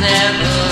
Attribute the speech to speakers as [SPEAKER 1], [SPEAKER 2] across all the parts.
[SPEAKER 1] never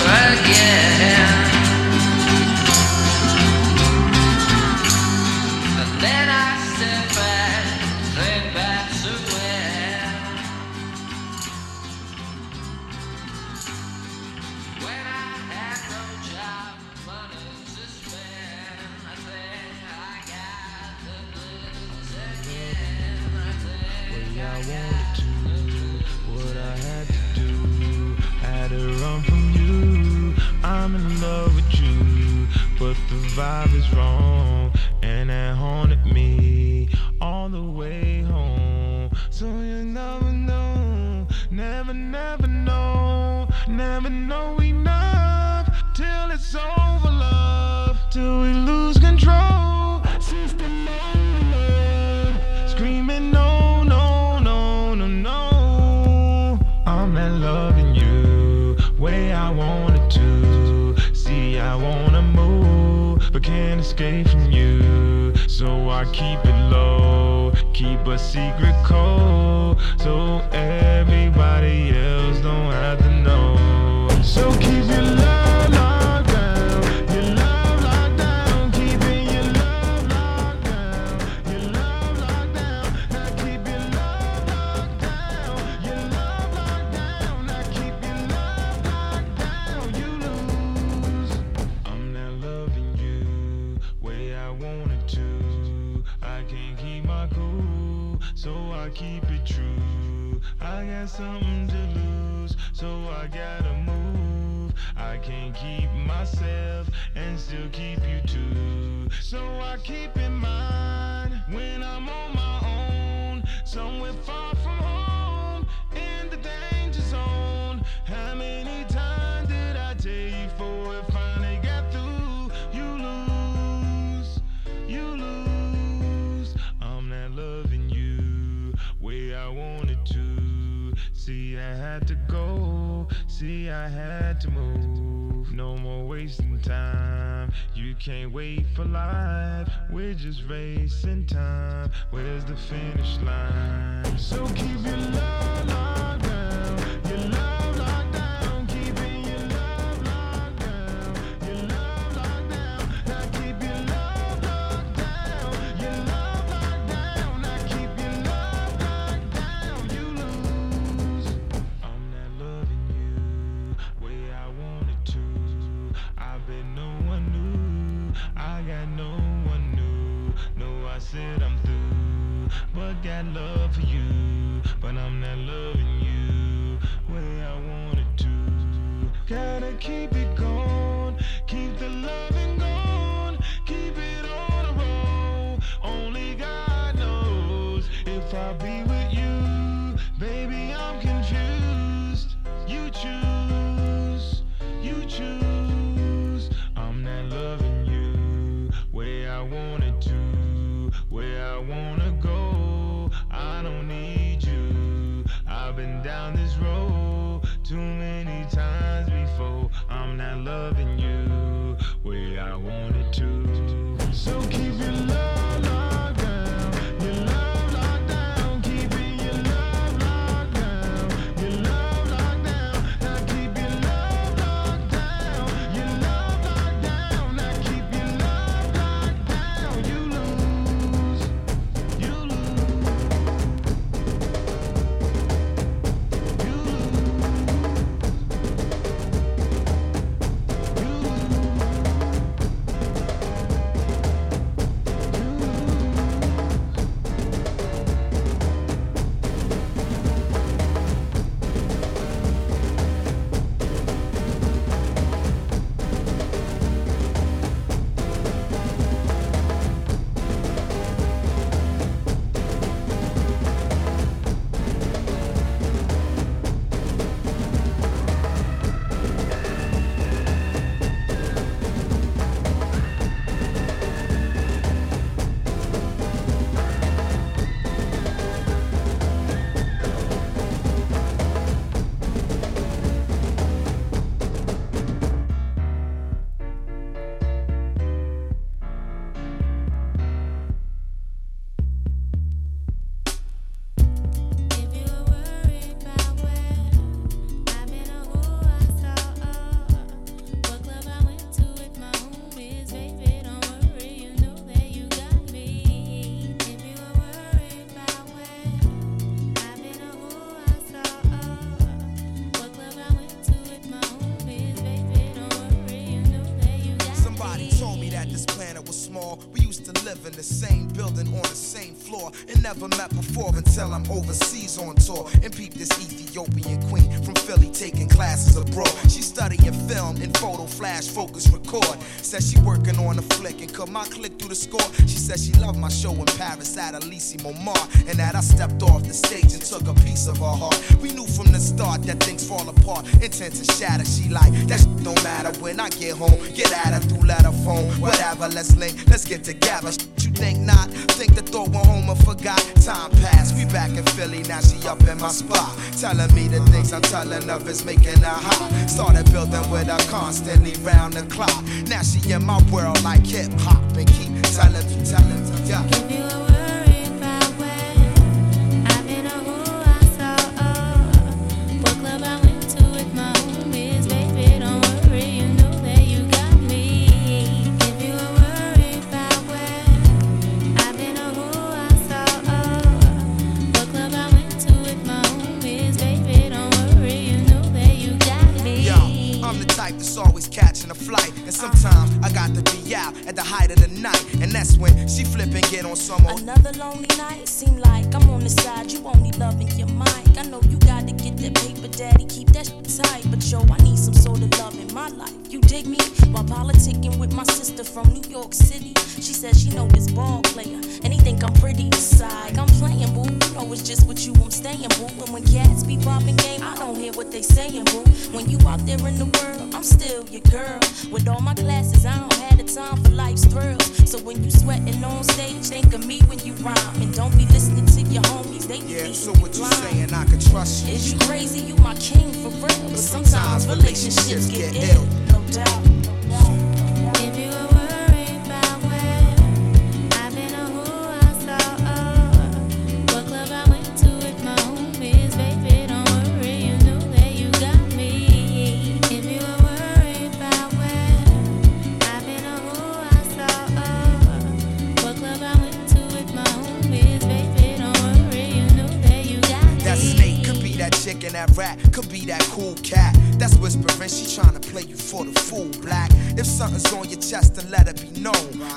[SPEAKER 1] to
[SPEAKER 2] shatter. She like that don't matter when I get home. Get at her through letter phone, whatever. Let's link, let's get together. You think not? Think the thought went home and forgot. Time passed, we back in Philly. Now she up in my spot, telling me the things I'm telling of is making her hot. Started building with her constantly round the clock. Now she in my world like hip hop and keep telling me, telling me, yeah.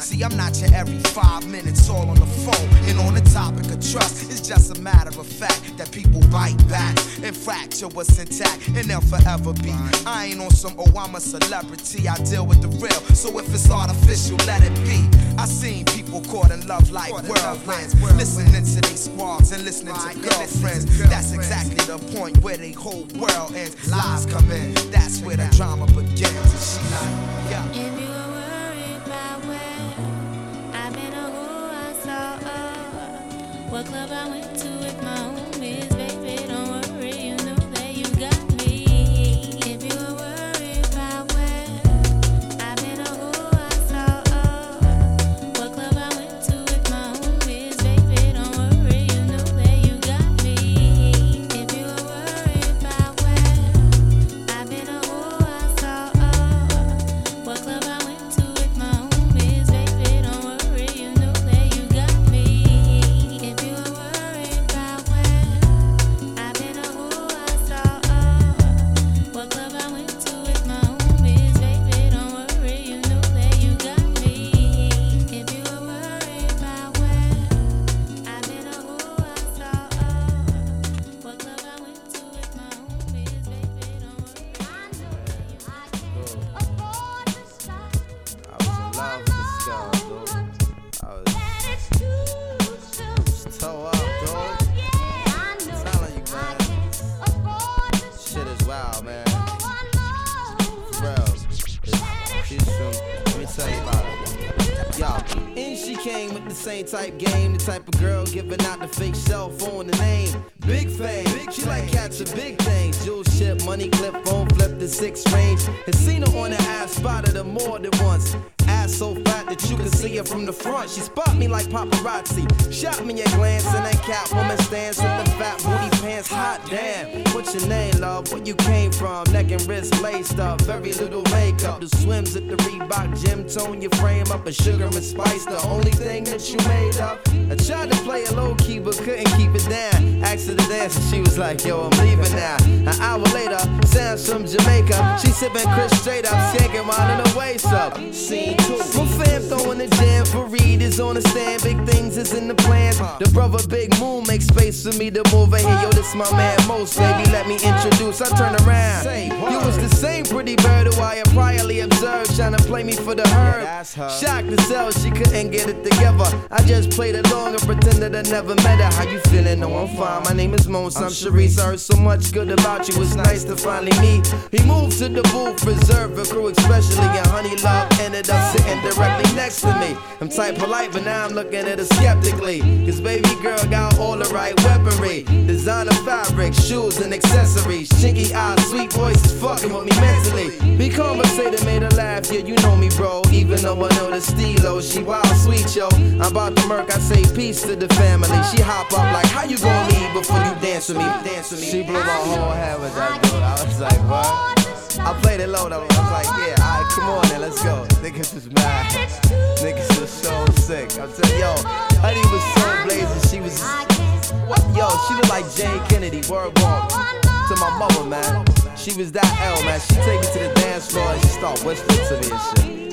[SPEAKER 2] See, I'm not your every five minutes all on the phone. And on the topic of trust, it's just a matter of fact that people bite back and fracture what's intact, and they'll forever be. I ain't on some, oh, I'm a celebrity, I deal with the real. So if it's artificial, let it be. I seen people caught in love like whirlwinds, listening to these squads and listening to girlfriends. That's exactly the point where they whole world ends. Lies come in, that's where the drama begins. And she like, yeah.
[SPEAKER 3] Club I went to with my
[SPEAKER 4] type game, the type of girl giving out the fake cell phone, the name. Big fame, she like catching big things. Jewel ship, money clip, phone flip the six range. And seen her on the ass, spotted her more than once. Ass so fat that you can see her from the front. She spot me like paparazzi. Shot me a glance and that Catwoman stance with the fat booty pants. Hot damn. What's your name, love? Where you came from? Neck and wrist laced up. Very little makeup. The swims at the Reebok gym tone your frame up. A sugar and spice, the only thing that you made up. I tried to play it low key, but couldn't keep it down. Asked her to dance and she was like, yo, I'm leaving now. An hour later, sounds from Jamaica. She sipping Chris straight up, skanking while in her waist up. Scene two
[SPEAKER 2] My fam throwing the jam for Reed is on the stand. Big things is in the plans. The brother Big Moon makes space for me to move in here. Yo, this my man Mos, baby. Let me introduce. I turn around. You was the same pretty bird who I had priorly observed, trying to play me for the herb.
[SPEAKER 4] her.
[SPEAKER 2] Shocked to sell, she couldn't get it together. I just played along and pretended I never met her. How you feeling? No, I'm fine. My name is Mos. I'm Sharice. I heard so much good about you. It's nice to finally meet. He moved to the booth, reserved for crew, especially. And Honey Love ended up sitting directly next to me. I'm tight polite, but now I'm looking at her skeptically. Cause baby girl got all the right weaponry. Designer fabric, shoes and accessories. Chinky eyes, sweet voices fucking with me mentally. We conversated, made her laugh. Yeah, you know me, bro. Even though I know the stilo, she wild sweet, yo. I'm about to murk, I say peace to the family. She hop up like, how you gonna leave before you dance with me? Dance with me.
[SPEAKER 4] She blew my whole head with that dude. I was like, what? I played it low though. I was like, yeah, alright, come on then, let's go. Niggas was mad. Niggas was so sick. I'm telling yo, Honey was so blazing. She was, what? Yo, she looked like Jayne Kennedy. Word walk to my mama, man. She was that L, man. She take me to the dance floor and she start whispering to me and shit.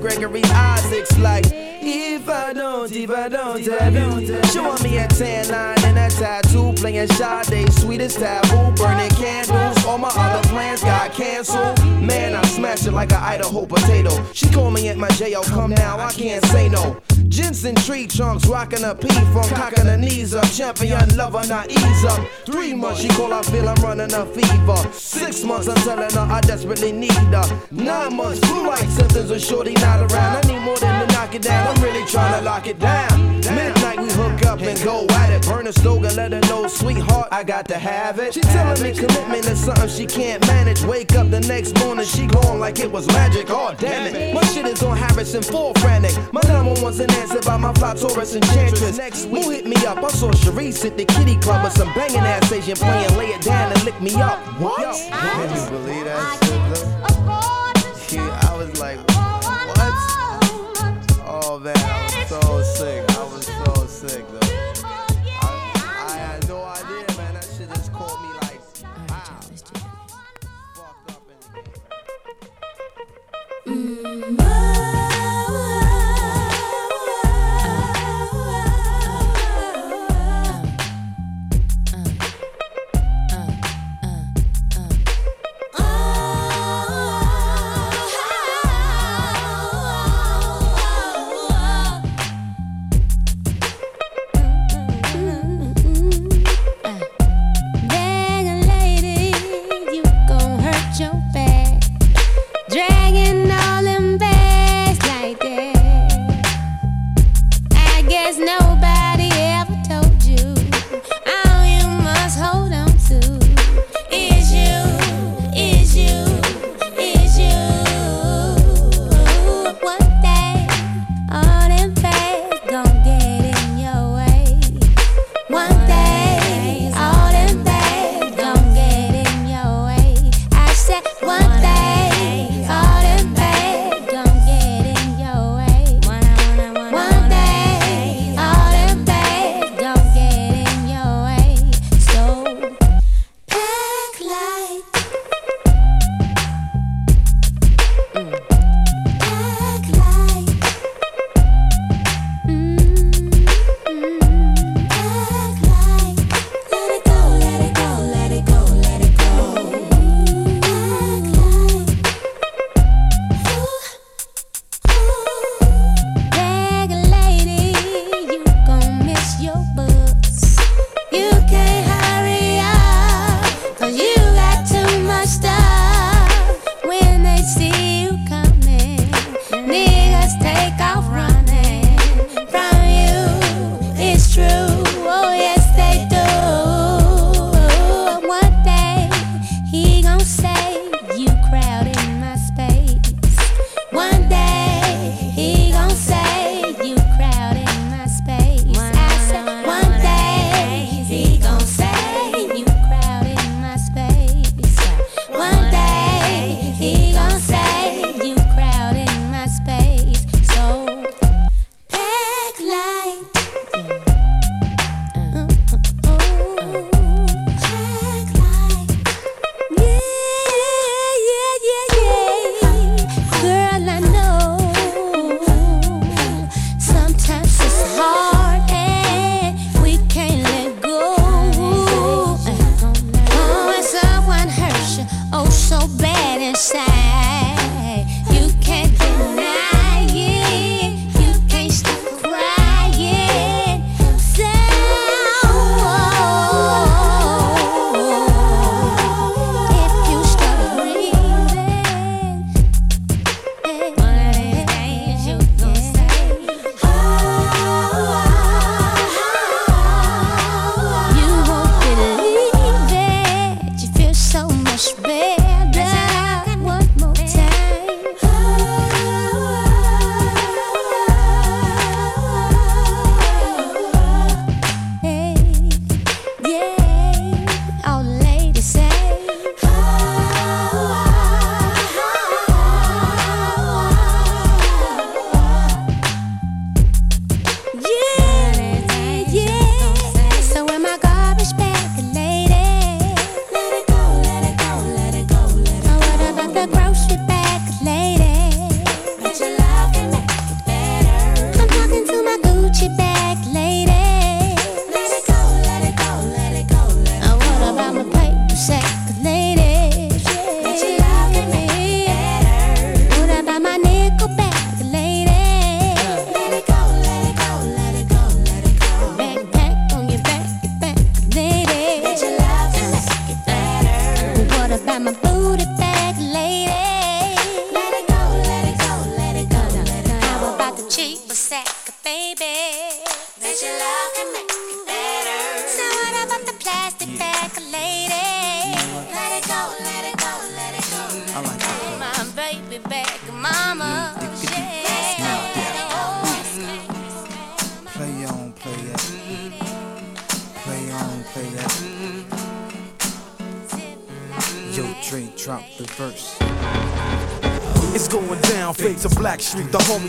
[SPEAKER 4] Gregory Isaacs like, If I don't, if I don't, if I don't. She want me a tan line and a tattoo, playing Sade, sweetest taboo, burning candles. All my other plans got canceled. Man, I smashed it like an Idaho potato. She call me at my jail, come now, I can't say no. Jensen tree trunks, rocking a P from cocking her knees up. Champion lover, not ease up. Three months, she call, I feel I'm running a fever. Six months, I'm telling her I desperately need her. Nine months, flu like symptoms with shorty not around. I need more than to knock it down, I'm really trying to lock it down. Midnight, we hook up and go at it. Burn a stove and let her know, sweetheart, I got to have it. She telling me commitment is something she can't manage. Wake up the next morning, she gone like it was magic. Oh, damn it. My shit is on Harrison, full frantic. My number one's an answer by my fly Taurus enchantress. Next week, who hit me up? I saw Sharice at the kitty club with some banging ass Asian playing, lay it down and lick me up. What? Can you believe that shit, though? I was like, what? Oh man, I was so sick. I was so sick, though. I, I had no idea, man. That shit just caught me like, wow. Ah, fucked up in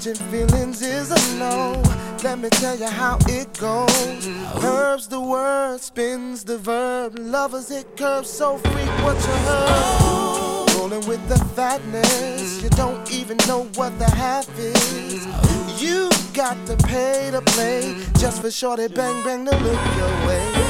[SPEAKER 5] Catching feelings is a no. Let me tell you how it goes. Curves the word, spins the verb. Lovers hit curves so freak what you heard. Rolling with the fatness, you don't even know what the half is. You got to pay to play just for shorty bang bang to look your way.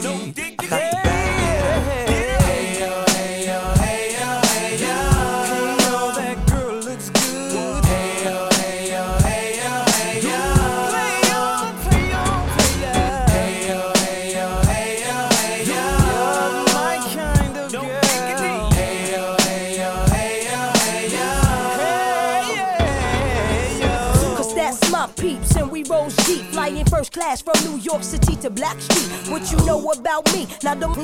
[SPEAKER 6] diggity. I
[SPEAKER 7] class from New York City to Blackstreet. What you know about me? Now don't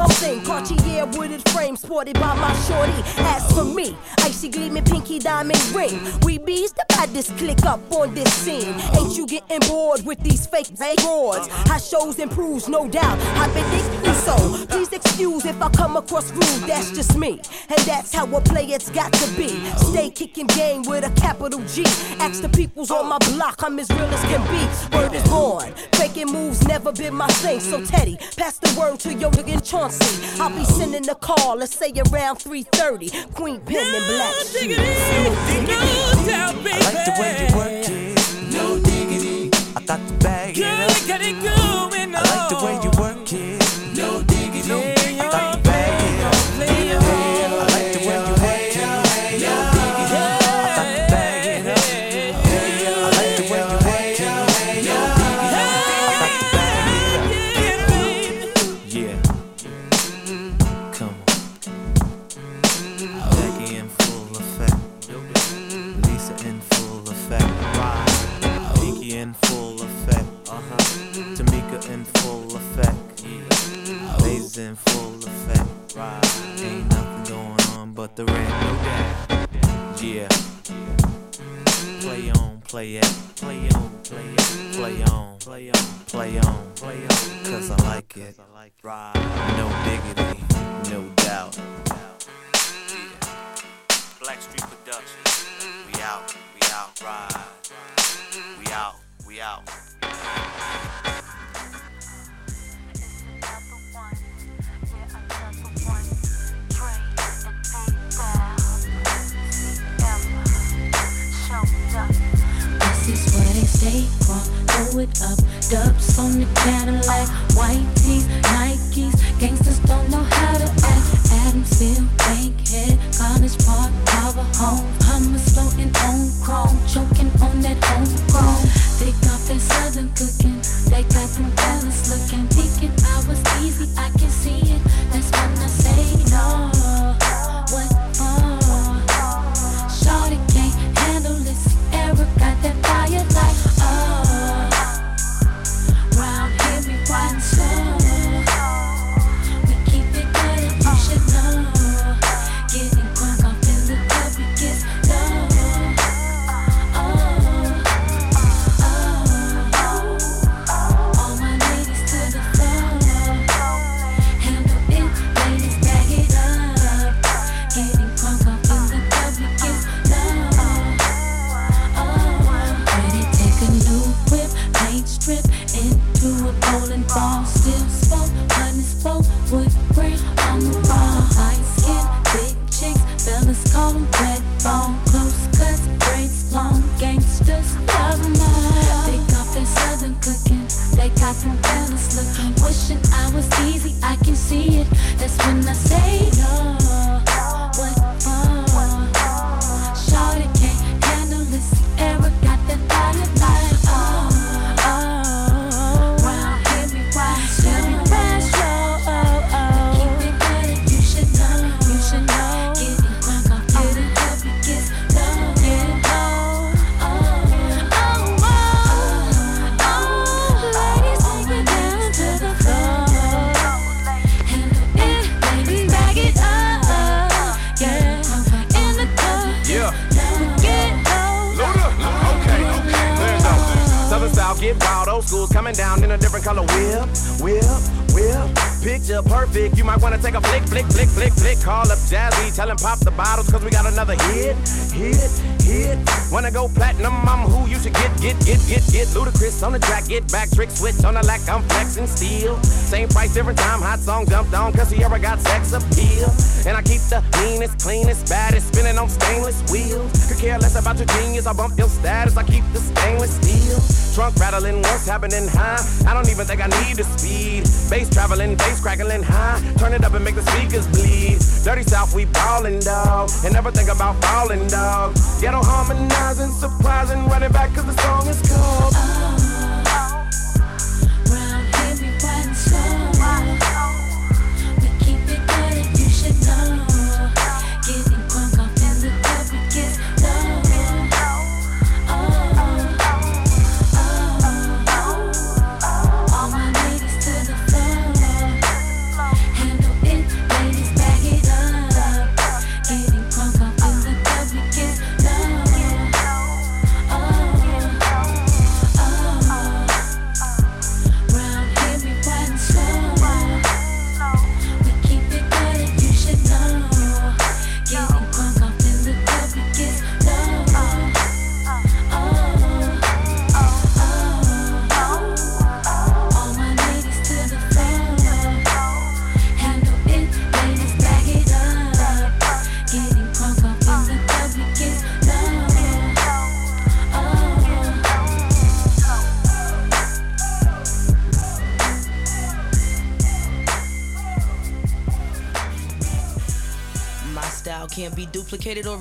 [SPEAKER 7] I'm Cartier wooded frame sported by my shorty. As for me, icy gleaming pinky diamond ring. We bees the baddest click up on this scene. Ain't you getting bored with these fake broads? How shows improves, no doubt. I've been thinking so. Please excuse if I come across rude. That's just me, and that's how a player's got to be. Stay kicking game with a capital G. Ask the peoples on my block, I'm as real as can be. Word is born. Faking moves never been my thing. So Teddy, pass the word to your nigga Chauncey. I'll be sending the call, let's say around 3:30. Queen Pen and Black Sheep.
[SPEAKER 6] I like the way you work it, no diggity. I got to bag Girl, it up. I like the way you the rent. Yeah. Play on, play it. Play on, play it. Play on, play on, play on, play on. Cause I like it. No diggity, no doubt. Blackstreet Productions. We out, we out, ride. We out, we out.
[SPEAKER 8] This is what it
[SPEAKER 9] up. Dubs on the Cadillac, white tees, Nikes. Gangsters don't know how to act. Adamsville, Bankhead, College Park, Power Home. Hummus floating on chrome, choking on that homegrown. They got that southern cooking, they got them fellas looking. Thinking I was easy, I can see it. That's when I say no. What Eric got that fire like
[SPEAKER 4] go platinum? On the track, get back, trick switch on the lack. I'm flexing steel. Same price, different time. Hot song jumped on, cause he ever got sex appeal. And I keep the meanest, cleanest, baddest, spinning on stainless wheels. Could care less about your genius, I bump your status, I keep the stainless steel. Trunk rattling, what's happening high? I don't even think I need the speed. Bass traveling, bass crackling huh? Turn it up and make the speakers bleed. Dirty South, we ballin', dog. And never think about falling, dog. Ghetto harmonizing, surprising, running back cause the song is called.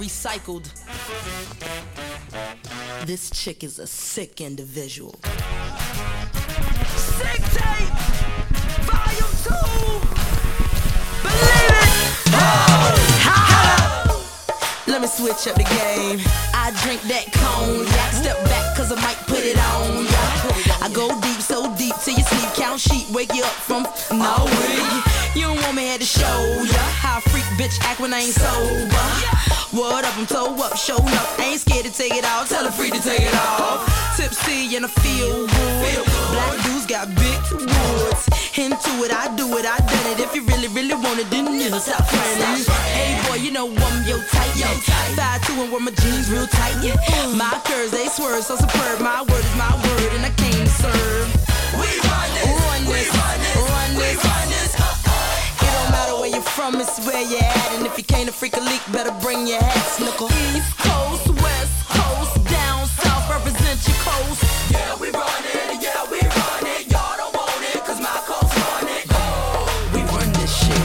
[SPEAKER 10] Recycled. This chick is a sick individual.
[SPEAKER 11] Sick tape, volume two. Believe it.
[SPEAKER 10] Let me switch up the game. I drink that cognac. Step back, cause I might put it on ya. I go deep, so deep till you sleep. Count sheep, wake you up from no way. You don't want me here to show ya how a freak bitch act when I ain't sober. What up, I'm toe up, show up. Ain't scared to take it off, tell a freak to take it off. Tipsy and I feel good. Black dudes got big woods. Into it, I do it, I done it. If you really, really want it, then you stop running. Hey boy, you know I'm yo tight, yo. Five two and wear my jeans real tight. Yeah. My curves they swerve so superb. My word is my word, and I came to serve. We run this, run this, run this, run this. It you're from, it's where you're at. And if you can't a freak a leak, better bring your hat, snookle. East Coast, West Coast, down south, represent your coast. Yeah, we run it, yeah, we run it. Y'all don't want it, my coast run it. Oh, we run this shit.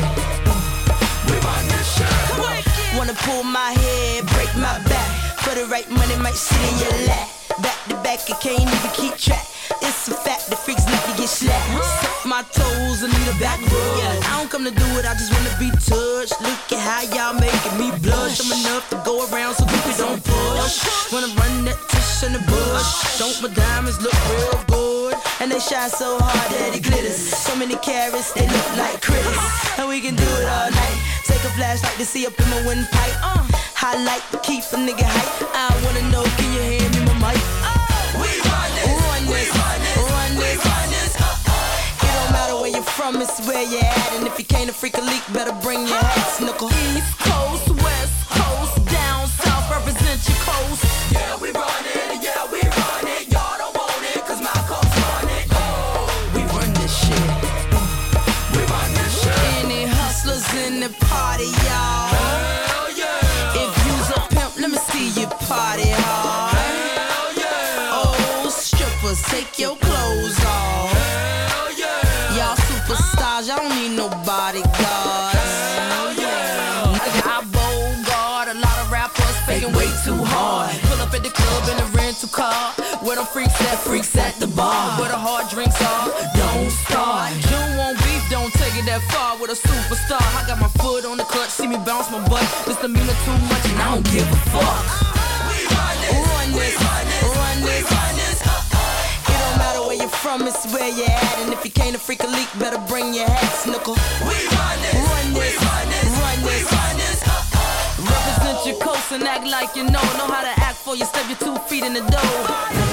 [SPEAKER 10] We run this shit. Wanna pull my head, break my back. For the right money, might sit in your lap. Back to back, you can't even keep track. It's a fact that freaks like to get slapped. Suck my toes and need a back rub. I don't come to do it, I just wanna be touched. Look at how y'all making me blush. I'm enough to go around so people don't push. Wanna run that tush in the bush. Don't my diamonds look real good? And they shine so hard that it glitters. So many carrots, they look like critters. And we can do it all night. Take a flashlight to see up in my windpipe. Uh, highlight to keep a nigga hype. I wanna know, can you hand me my mic? We run this, run this, from, it's where you're at. And if you can't a freak a leak, better bring your hat, snuckle.
[SPEAKER 12] East Coast, West Coast, down south, represent your coast. Yeah, we run it,
[SPEAKER 10] car. Freaks at, freaks at the bar. Where the hard drinks are, don't start. You want beef, don't take it that far with a superstar. I got my foot on the clutch, see me bounce my butt. This demeanor too much, and I don't give a fuck.
[SPEAKER 12] We run this,
[SPEAKER 10] Run this,
[SPEAKER 12] run this,
[SPEAKER 10] run this. It don't matter where you're from, it's where you're at. And if you can't a freak a leak, better bring your hat, snuckle.
[SPEAKER 12] We run this,
[SPEAKER 10] Run this,
[SPEAKER 12] run this,
[SPEAKER 10] run this.
[SPEAKER 12] run this.
[SPEAKER 10] Represent your coast and act like you know. Know how to act for you, step your two feet in the door.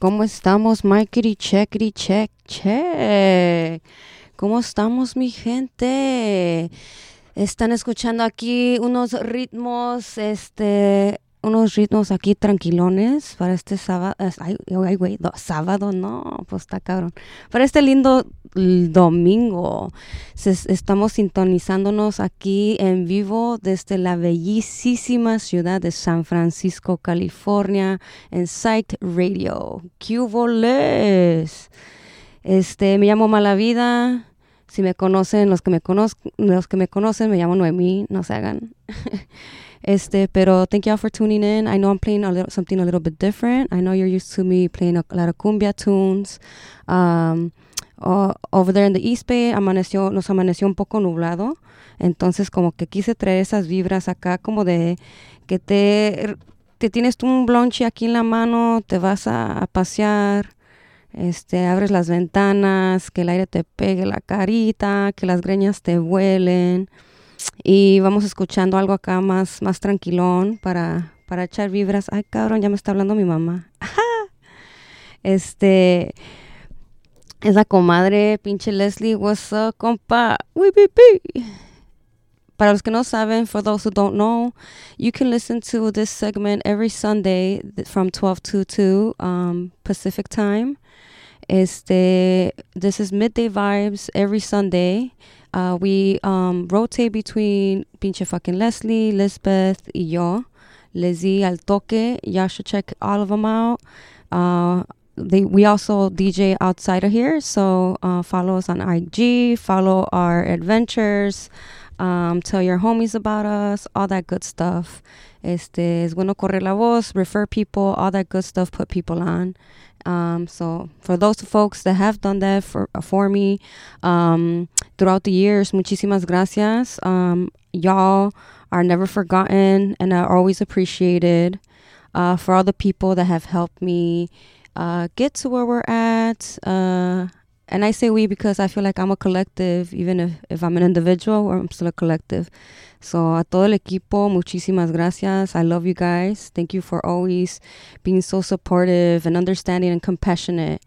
[SPEAKER 13] ¿Cómo estamos? Mikey checkity check check. ¿Cómo estamos mi gente? Están escuchando aquí unos ritmos, este, unos ritmos aquí tranquilones para este sábado. Ay, ay, güey, do- sábado, no, pues está cabrón. Para este lindo domingo. Estamos sintonizándonos aquí en vivo desde la bellísima ciudad de San Francisco, California, en Site Radio. ¿Qué hubo les? Este, me llamo Malavida. Si me conocen, los que me conozcan, los que me conocen, me llamo Noemí, no se hagan. este, pero thank y'all for tuning in. I know I'm playing a little, something a little bit different. I know you're used to me playing a lot of cumbia tunes. Um, over there in the East Bay amaneció, nos amaneció un poco nublado. Entonces como que quise traer esas vibras acá como de que te, te tienes un blonche aquí en la mano, te vas a, a pasear, este, abres las ventanas, que el aire te pegue la carita, que las greñas te vuelen y vamos escuchando algo acá más, más tranquilón para, para echar vibras. Ay, cabrón, ya me está hablando mi mamá. Este, es la comadre, pinche Leslie, what's up, compa? Para los que no saben, for those who don't know, you can listen to this segment every Sunday from 12 to 2 um, Pacific time. Este, this is midday vibes every Sunday. Uh, we um, rotate between pinche fucking Leslie, Lisbeth, y yo. Lizzie al toque. Y'all should check all of them out. Uh, they, we also DJ outside of here, so uh, follow us on IG, follow our adventures, um, tell your homies about us, all that good stuff. Este, es bueno correr la voz, refer people, all that good stuff, put people on. Um, so for those folks that have done that for for me um, throughout the years, muchísimas gracias. Um, y'all are never forgotten and are always appreciated. Uh, for all the people that have helped me uh, get to where we're at. Uh, and I say we because I feel like I'm a collective, even if, if I'm an individual, I'm still a collective. So a todo el equipo, muchísimas gracias. I love you guys. Thank you for always being so supportive and understanding and compassionate.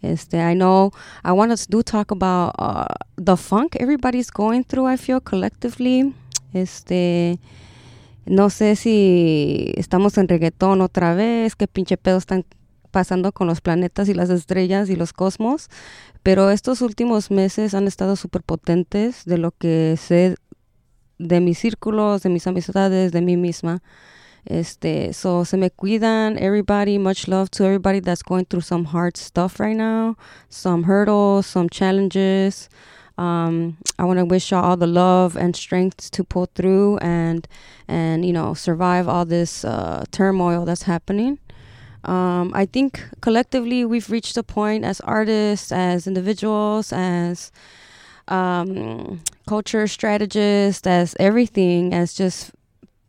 [SPEAKER 13] Este, I know I want us to do talk about uh, the funk everybody's going through. I feel collectively. Este, no sé si estamos en reggaetón otra vez, qué pinche pedo están pasando con los planetas y las estrellas y los cosmos, pero estos últimos meses han estado súper potentes de lo que sé de mis círculos, de mis amistades, de mí misma. Este, so se me cuidan, everybody, much love to everybody that's going through some hard stuff right now, some hurdles, some challenges. Um, I want to wish y'all all the love and strength to pull through and and you know survive all this uh, turmoil that's happening. Um, I think collectively we've reached a point as artists, as individuals, as um, culture strategists, as everything, as just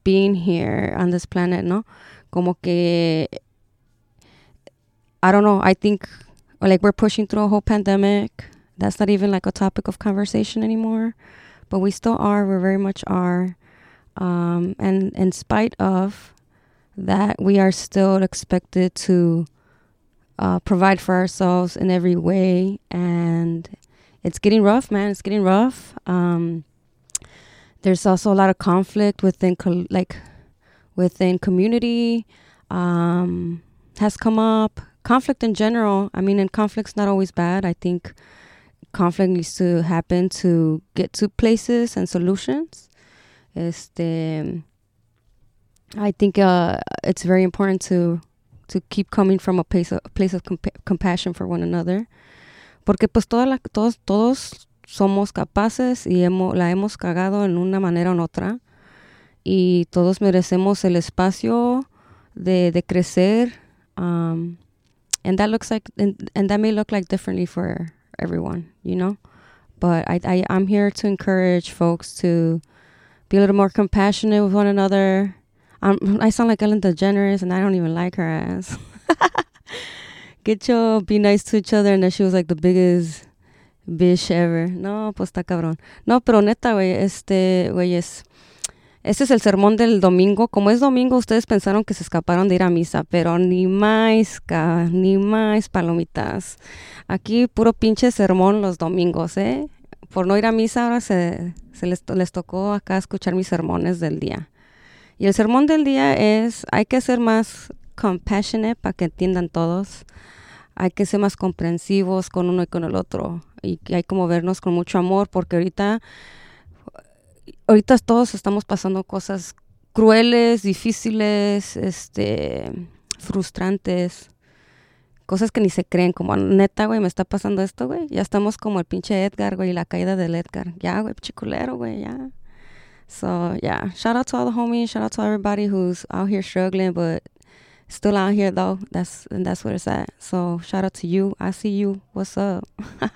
[SPEAKER 13] being here on this planet, no? Como que, I don't know, I think like we're pushing through a whole pandemic. That's not even like a topic of conversation anymore. But we still are, we very much are. Um, and in spite of that, we are still expected to uh, provide for ourselves in every way. And it's getting rough, man. It's getting rough. Um, there's also a lot of conflict within, col- like, within community. Um, has come up. Conflict in general. I mean, and conflict's not always bad. I think conflict needs to happen to get to places and solutions. Este, I think uh, it's very important to to keep coming from a place of, place of compa- compassion for one another, porque pues toda la, todos todos somos capaces y hemos, la hemos cagado en una manera o en otra y todos merecemos el espacio de, de crecer. Um, and that looks like and, and that may look like differently for everyone, you know. But I, I I'm here to encourage folks to be a little more compassionate with one another. Um, I sound like Ellen DeGeneres, and I don't even like her ass. Get your be nice to each other, and then she was like the biggest bitch ever. No, pues está cabrón. No, pero neta, güey, este, güey, es. Este es el sermón del domingo. Como es domingo, ustedes pensaron que se escaparon de ir a misa, pero ni más, ca- ni más palomitas. Aquí puro pinche sermón los domingos, ¿eh? Por no ir a misa, ahora se, se les, les tocó acá escuchar mis sermones del día. Y el sermón del día es, hay que ser más compassionate para que entiendan todos. Hay que ser más comprensivos con uno y con el otro. Y que hay como vernos con mucho amor porque ahorita ahorita todos estamos pasando cosas crueles, difíciles, este, frustrantes, cosas que ni se creen, como neta, güey, me está pasando esto, güey. Ya estamos como el pinche Edgar, güey, la caída del Edgar. Ya, güey, chiculero, güey, ya. So, yeah, shout out to all the homies, shout out to everybody who's out here struggling, but still out here though. That's and that's where it's at. So, shout out to you. I see you. What's up?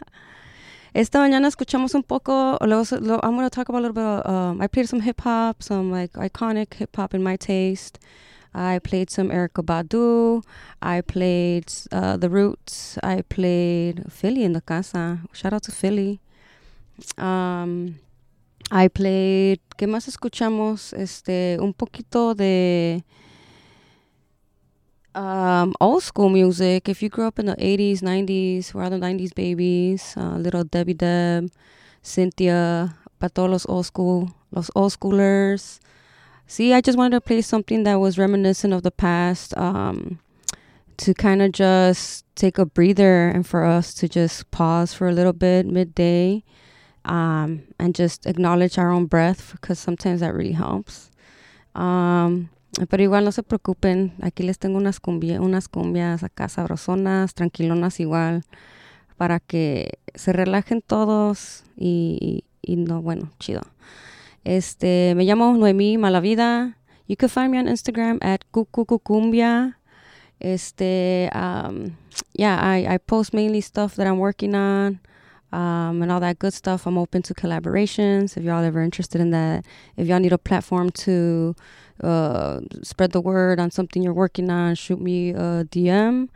[SPEAKER 13] Esta mañana escuchamos un poco. I'm to talk about a little bit. Of, um, I played some hip hop, some like iconic hip hop in my taste. I played some Erykah Badu. I played uh, The Roots. I played Philly in the casa. Shout out to Philly. Um, I played. ¿Qué más escuchamos? Este, un poquito de um, old school music. If you grew up in the 80s, 90s, we're all the 90s babies. Uh, little Debbie Deb, Cynthia, para todos los old school, los old schoolers. See, I just wanted to play something that was reminiscent of the past. Um, to kind of just take a breather and for us to just pause for a little bit midday um, and just acknowledge our own breath because sometimes that really helps. Um, pero igual no se preocupen, aquí les tengo unas, cumbia, unas cumbias acá sabrosonas, tranquilonas igual, para que se relajen todos y, y no, bueno, chido. Este, me llamo Noemí Malavida. You can find me on Instagram at cucucucumbia. Este, um, yeah, I, I post mainly stuff that I'm working on um, and all that good stuff. I'm open to collaborations if y'all ever interested in that. If y'all need a platform to uh, spread the word on something you're working on, shoot me a DM.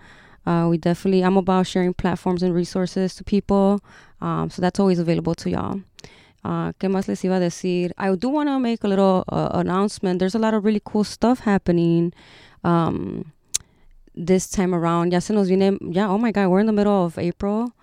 [SPEAKER 13] Uh, we definitely, I'm about sharing platforms and resources to people. Um, so that's always available to y'all. Uh, ¿Qué más les iba a decir? I do want to make a little uh, announcement. There's a lot of really cool stuff happening um, this time around. Ya se nos viene, yeah, oh my God, we're in the middle of April,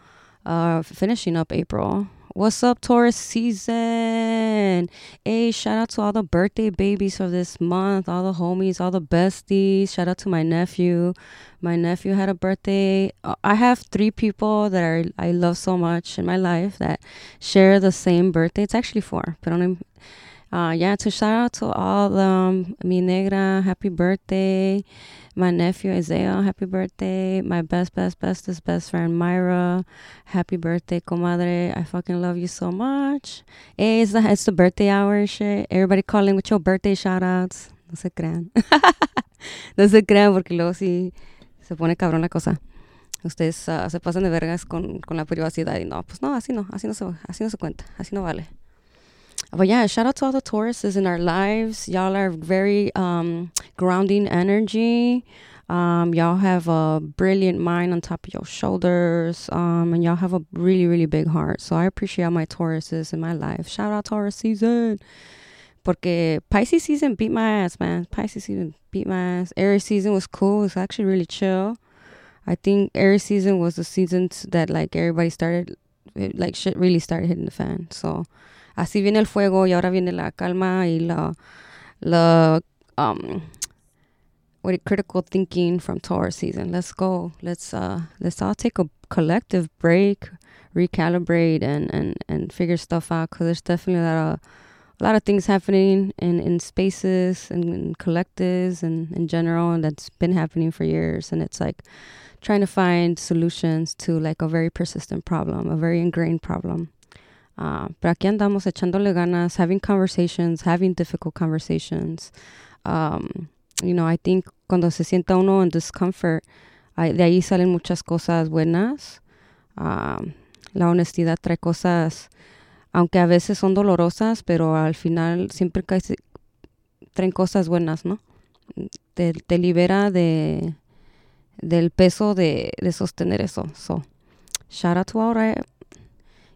[SPEAKER 13] uh, finishing up April. What's up, Taurus season? Hey, shout out to all the birthday babies of this month, all the homies, all the besties. Shout out to my nephew. My nephew had a birthday. Uh, I have three people that are, I love so much in my life that share the same birthday. It's actually four, but only uh, yeah, to shout out to all um, mi negra, happy birthday. My nephew Isaiah, happy birthday. My best, best, bestest best friend Myra, happy birthday, comadre. I fucking love you so much. Hey, it's the, birthday hour shit. Everybody calling with your birthday shout outs. No se crean. no se crean porque luego sí se pone cabrón la cosa. Ustedes ah, se pasan de vergas con, con la privacidad y no, pues no, así no, así no se, así no se cuenta, así no vale. But yeah, shout out to all the Tauruses in our lives. Y'all are very um, grounding energy. Um, y'all have a brilliant mind on top of your shoulders. Um, and y'all have a really, really big heart. So I appreciate all my Tauruses in my life. Shout out Taurus season. Porque Pisces season beat my ass, man. Pisces season beat my ass. Aries season was cool. It was actually really chill. I think Aries season was the season that like everybody started, it, like shit really started hitting the fan. So así viene el fuego y ahora viene la calma y la, la um, what critical thinking from Taurus season. Let's go. Let's uh let's all take a collective break, recalibrate and and and figure stuff out because there's definitely a lot of a lot of things happening in in spaces and in collectives and in general and that's been happening for years and it's like trying to find solutions to like a very persistent problem, a very ingrained problem. Uh, pero aquí andamos echándole ganas, having conversations, having difficult conversations. Um, you know, I think cuando se sienta uno en discomfort, de ahí salen muchas cosas buenas. Um, la honestidad trae cosas, aunque a veces son dolorosas, pero al final siempre cae- traen cosas buenas, ¿no? Te, libera de del peso de, de sostener eso. So, shout out to right.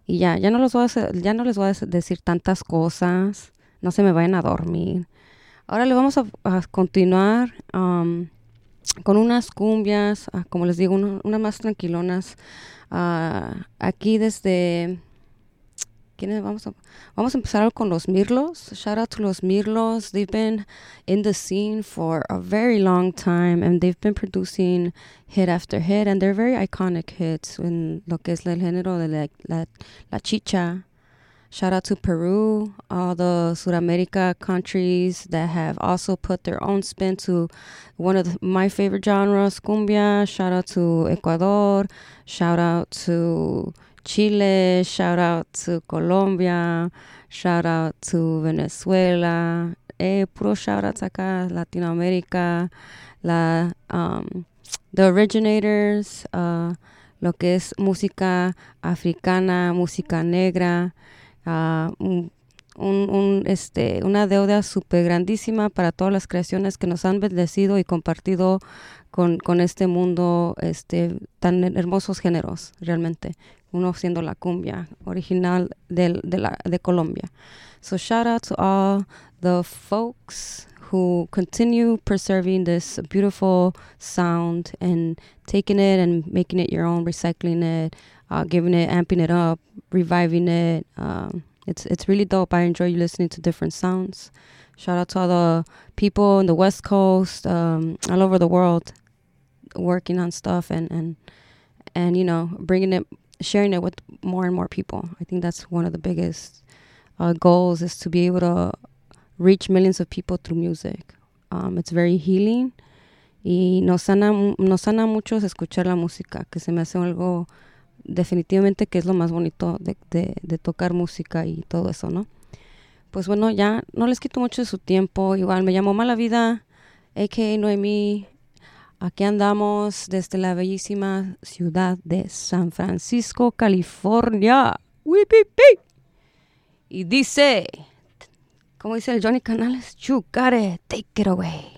[SPEAKER 13] Y ya, ya no les voy a, ya no les voy a decir tantas cosas. no se me vayan a dormir. Ahora le vamos a, continuar con unas cumbias, ah, como les digo, uno- unas más tranquilonas. Ah, aquí desde... ¿Quiénes vamos a, vamos a empezar con los Mirlos. Shout out to los Mirlos. They've been in the scene for a very long time and they've been producing hit after hit and they're very iconic hits en lo que es el género de la, la, la chicha. Shout out to Peru, all the Sudamerica countries that have also put their own spin to one of the, my favorite genres, cumbia. Shout out to Ecuador. Shout out to Chile. Shout out to Colombia. Shout out to Venezuela. Eh, puro shout outs acá, Latinoamérica. La, um, the originators, uh, lo que es música africana, música negra. Un, un- un, este, una deuda súper grandísima para todas las creaciones que nos han bendecido y compartido con, con este mundo este, tan hermosos géneros, realmente. Uno siendo la cumbia original del- de, la, de Colombia. So shout out to all the folks who continue preserving this beautiful sound and taking it and making it your own, recycling it, uh, giving it, amping it up, reviving it. Um, it's it's really dope. I enjoy you listening to different sounds. Shout out to all the people in the West Coast, um, all over the world, working on stuff and and and you know bringing it, sharing it with more and more people. I think that's one of the biggest uh, goals is to be able to reach millions of people through music. Um, it's very healing y nos sana, nos sana mucho escuchar la música, que se me hace algo definitivamente que es lo más bonito de, de- tocar música y todo eso, ¿no? Pues bueno, ya no les quito mucho de su tiempo. Igual me llamo Mala Vida, a.k.a. Noemí. Aquí andamos desde la bellísima ciudad de San Francisco, California. Y dice, como dice el Johnny Canales, you take it away.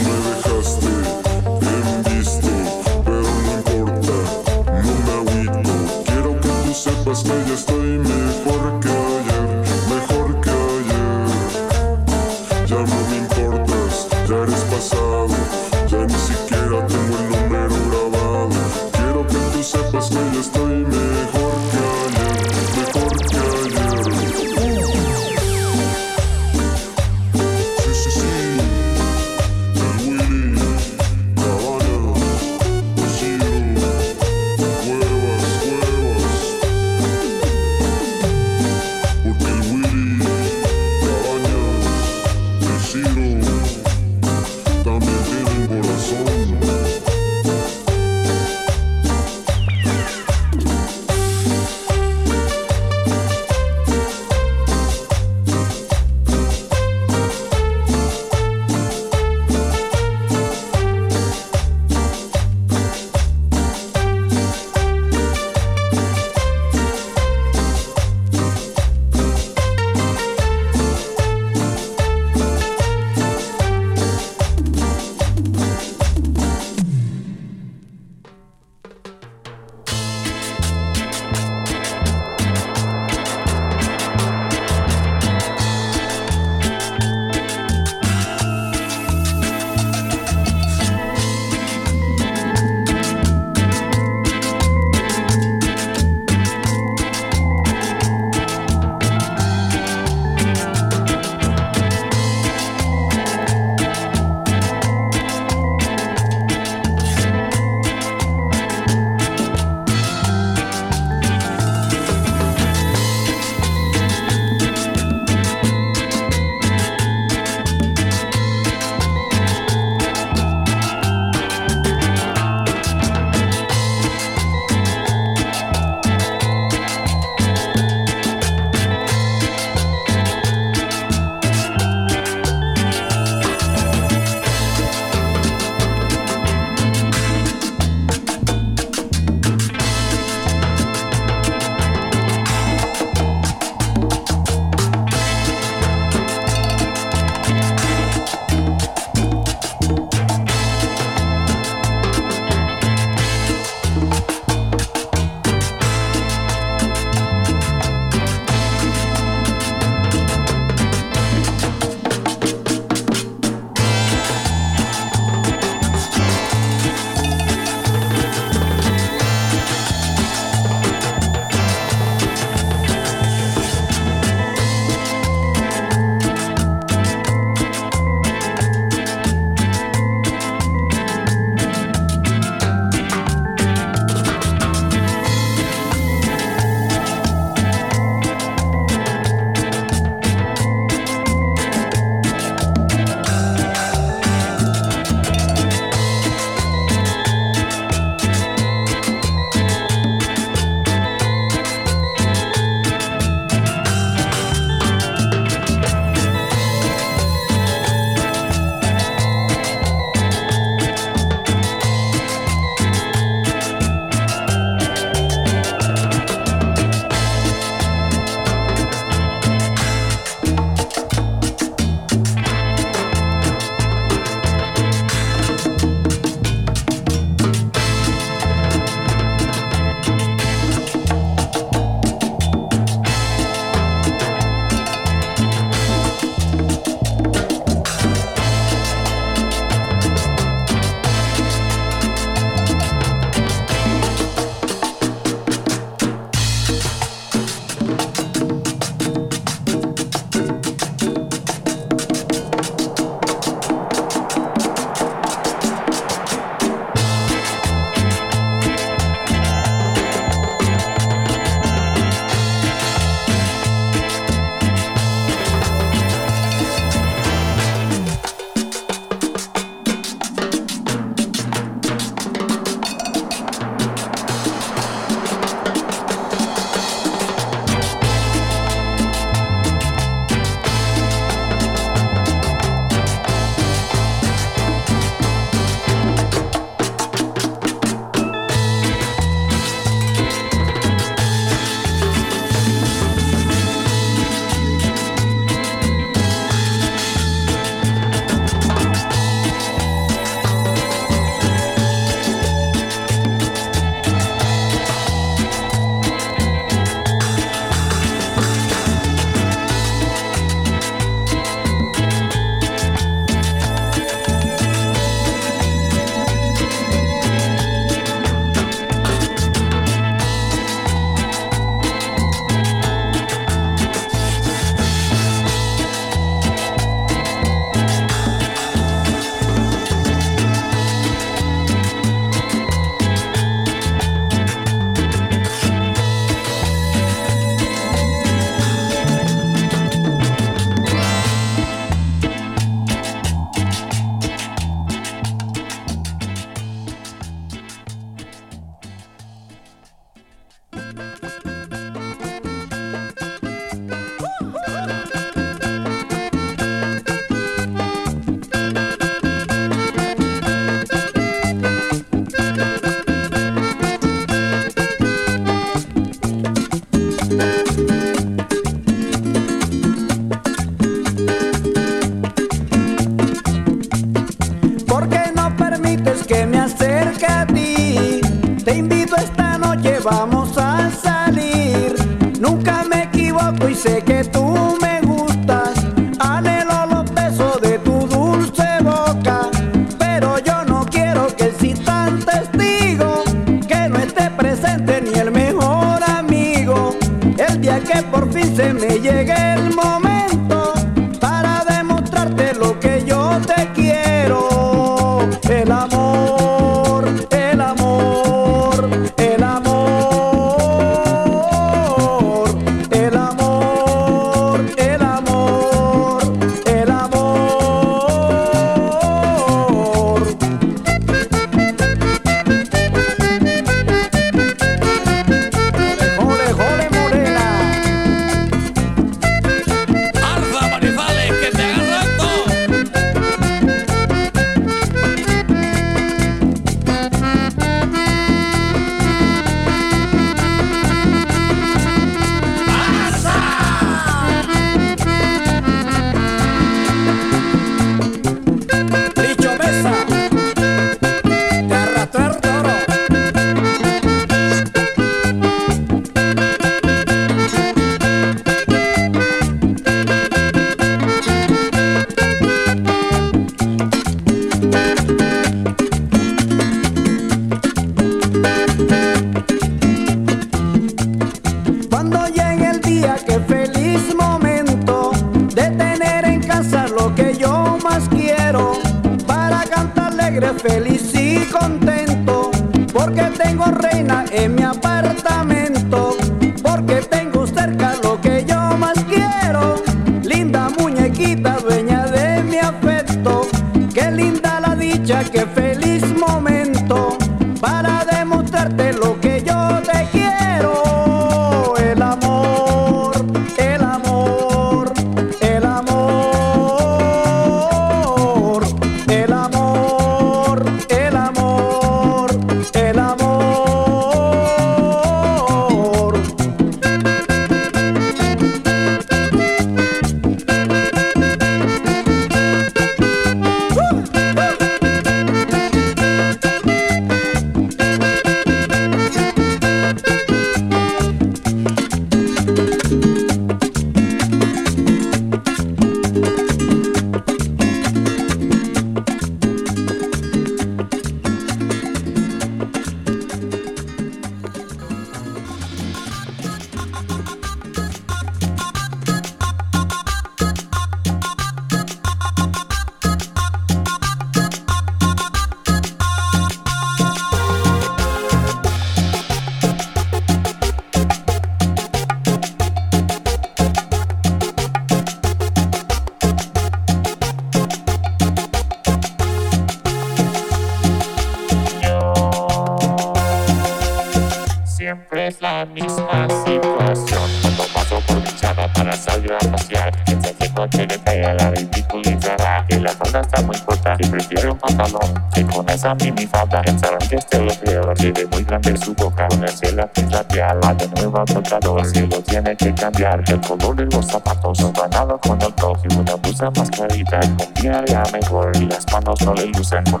[SPEAKER 14] 100%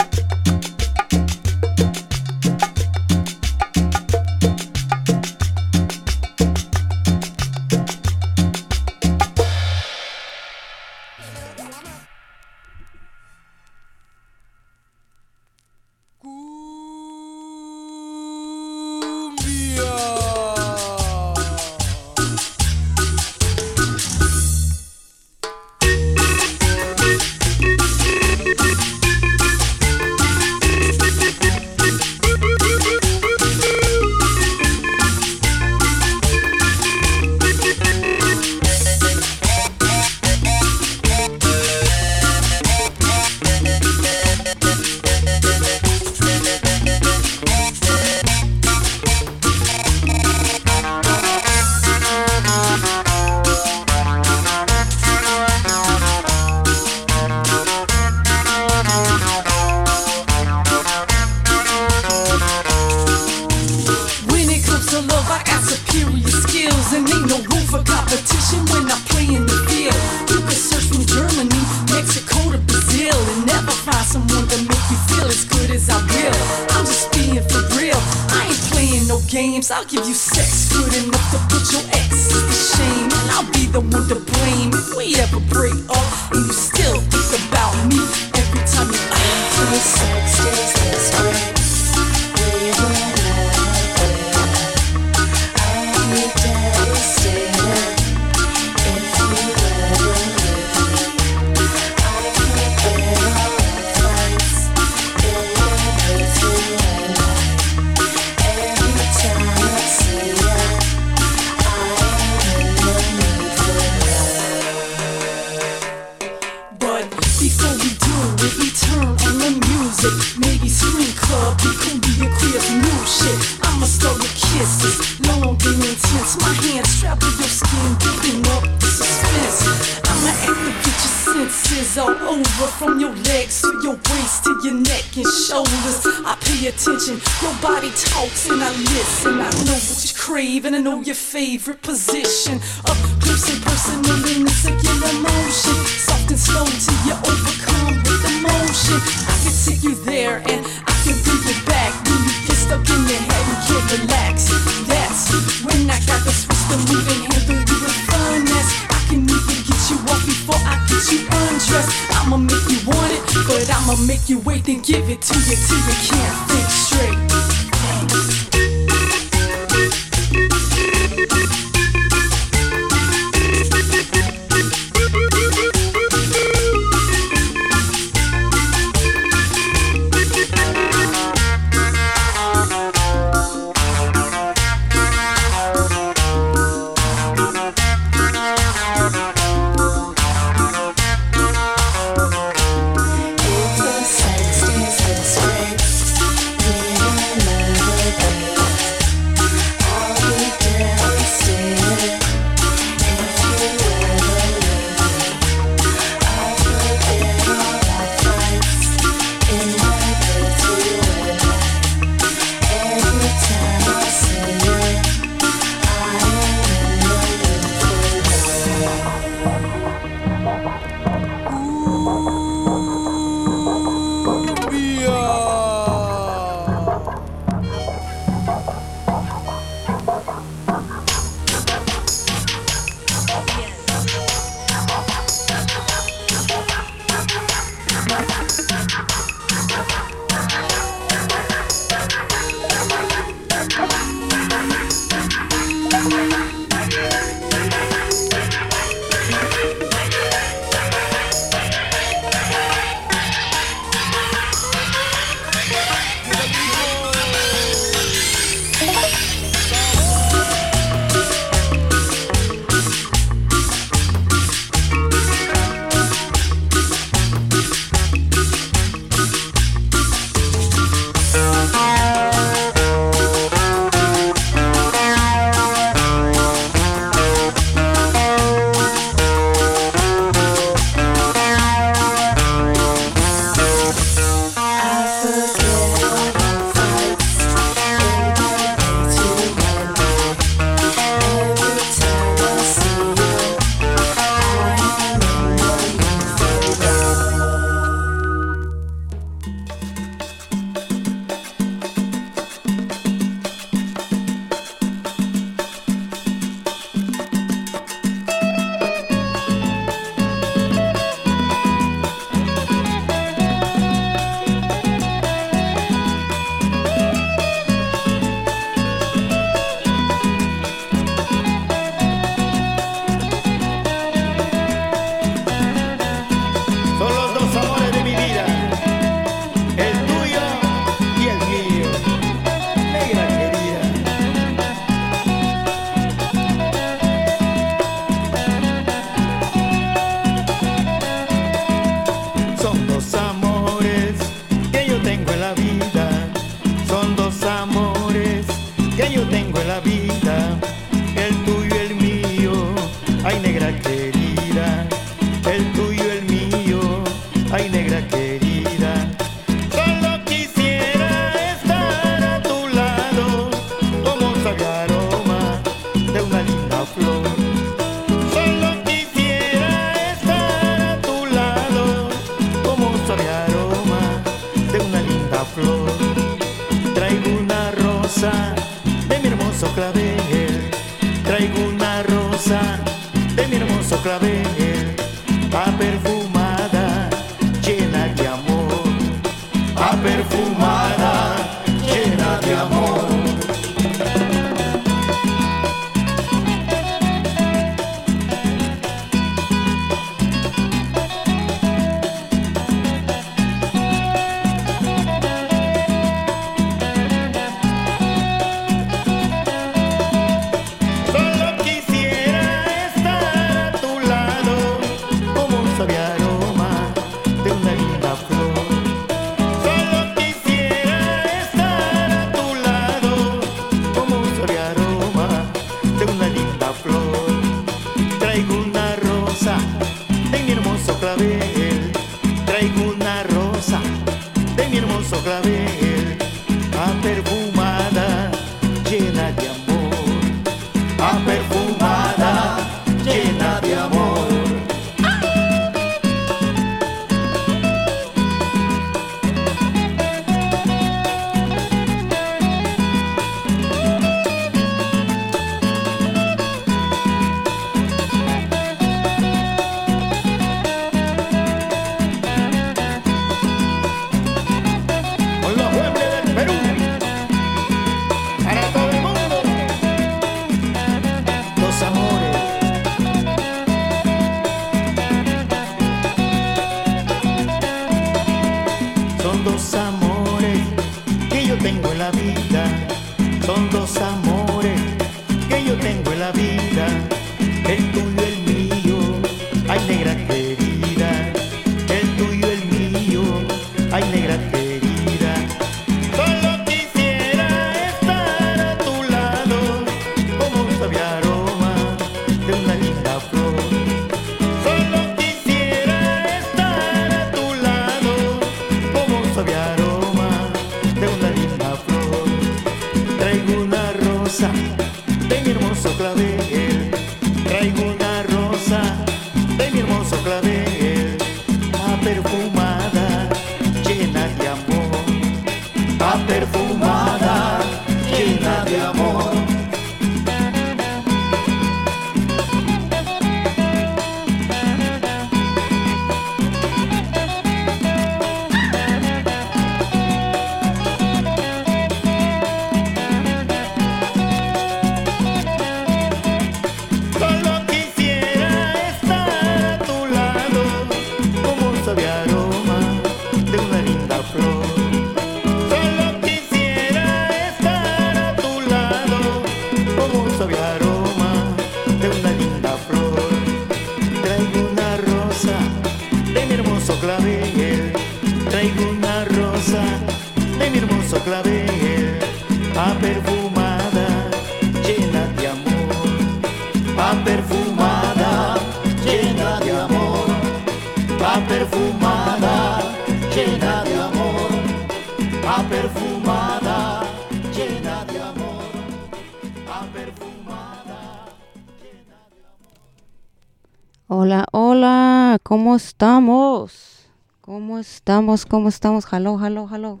[SPEAKER 14] ¿cómo estamos? ¿Cómo estamos? ¿Cómo estamos? Hello, hello, hello.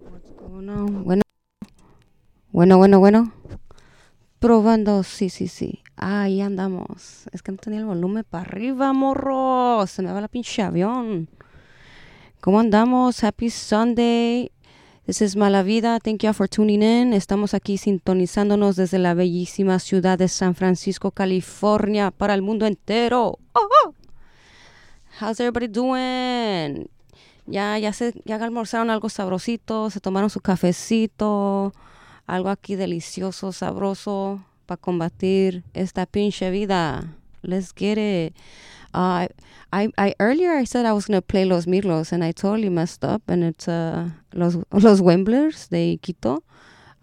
[SPEAKER 14] What's going on? Bueno, bueno, bueno, bueno. Probando, sí, sí, sí. Ahí andamos. Es que no tenía el volumen para arriba, morro. Se me va la pinche avión. ¿Cómo andamos? Happy Sunday. This is Mala Vida. Thank you for tuning in. Estamos aquí sintonizándonos desde la bellísima ciudad de San Francisco, California, para el mundo entero. Oh, oh. How's everybody doing? Ya, ya se, ya almorzaron algo sabrosito, se tomaron su cafecito, algo aquí delicioso, sabroso para combatir esta pinche vida. Let's get it. Uh, I, I earlier I said I was gonna play Los Mirlos and I totally messed up and it's uh, Los Los Wemblers de Quito.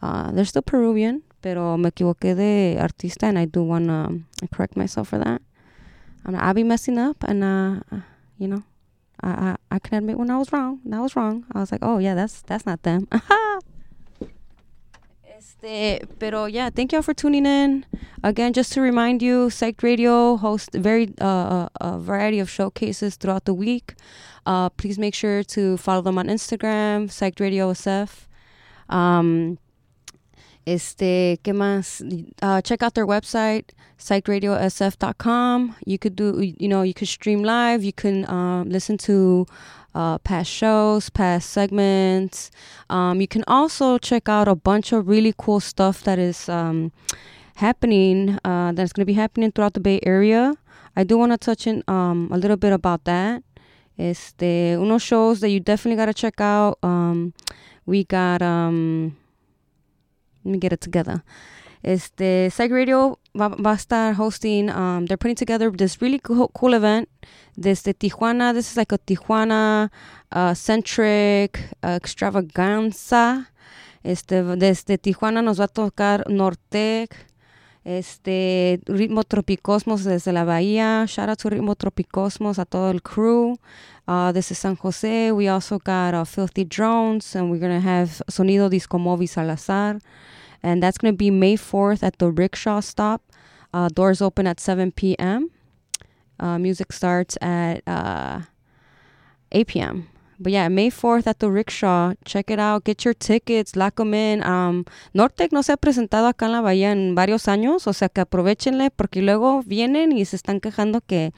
[SPEAKER 14] Uh, they're still Peruvian, pero me equivoqué de artista and I do wanna correct myself for that. I'll be messing up and uh, you know, I, I I can admit when I was wrong. And I was wrong. I was like, oh yeah, that's that's not them. Este, pero yeah, thank you all for tuning in. Again, just to remind you, Psych Radio hosts very uh, a variety of showcases throughout the week. Uh, please make sure to follow them on Instagram, Psych Radio SF. Um,
[SPEAKER 13] Este, ¿qué más? Uh, check out their website, psychradiosf.com. You could do, you know, you could stream live. You can um, listen to uh, past shows, past segments. Um, you can also check out a bunch of really cool stuff that is um, happening, uh, that's going to be happening throughout the Bay Area. I do want to touch in um, a little bit about that. Este, unos shows that you definitely got to check out. Um, we got, um, let me get it together. Este, Psych Radio va, a estar hosting, um, they're putting together this really cool, cool event. Desde Tijuana, this is like a Tijuana uh, centric uh, extravaganza. Este, desde Tijuana nos va a tocar Nortec, este, Ritmo Tropicosmos desde la Bahía. Shout out to Ritmo Tropicosmos, a todo el crew. Uh, this is San Jose. We also got uh, Filthy Drones, and we're going to have Sonido Disco Movi Salazar. And that's going to be May 4th at the Rickshaw Stop. Uh, doors open at 7 p.m. Uh, music starts at uh, 8 p.m. But yeah, May 4th at the Rickshaw. Check it out. Get your tickets. Lock them in. Um, Nortec no se ha presentado acá en la Bahía en varios años. O sea que aprovechenle porque luego vienen y se están quejando que,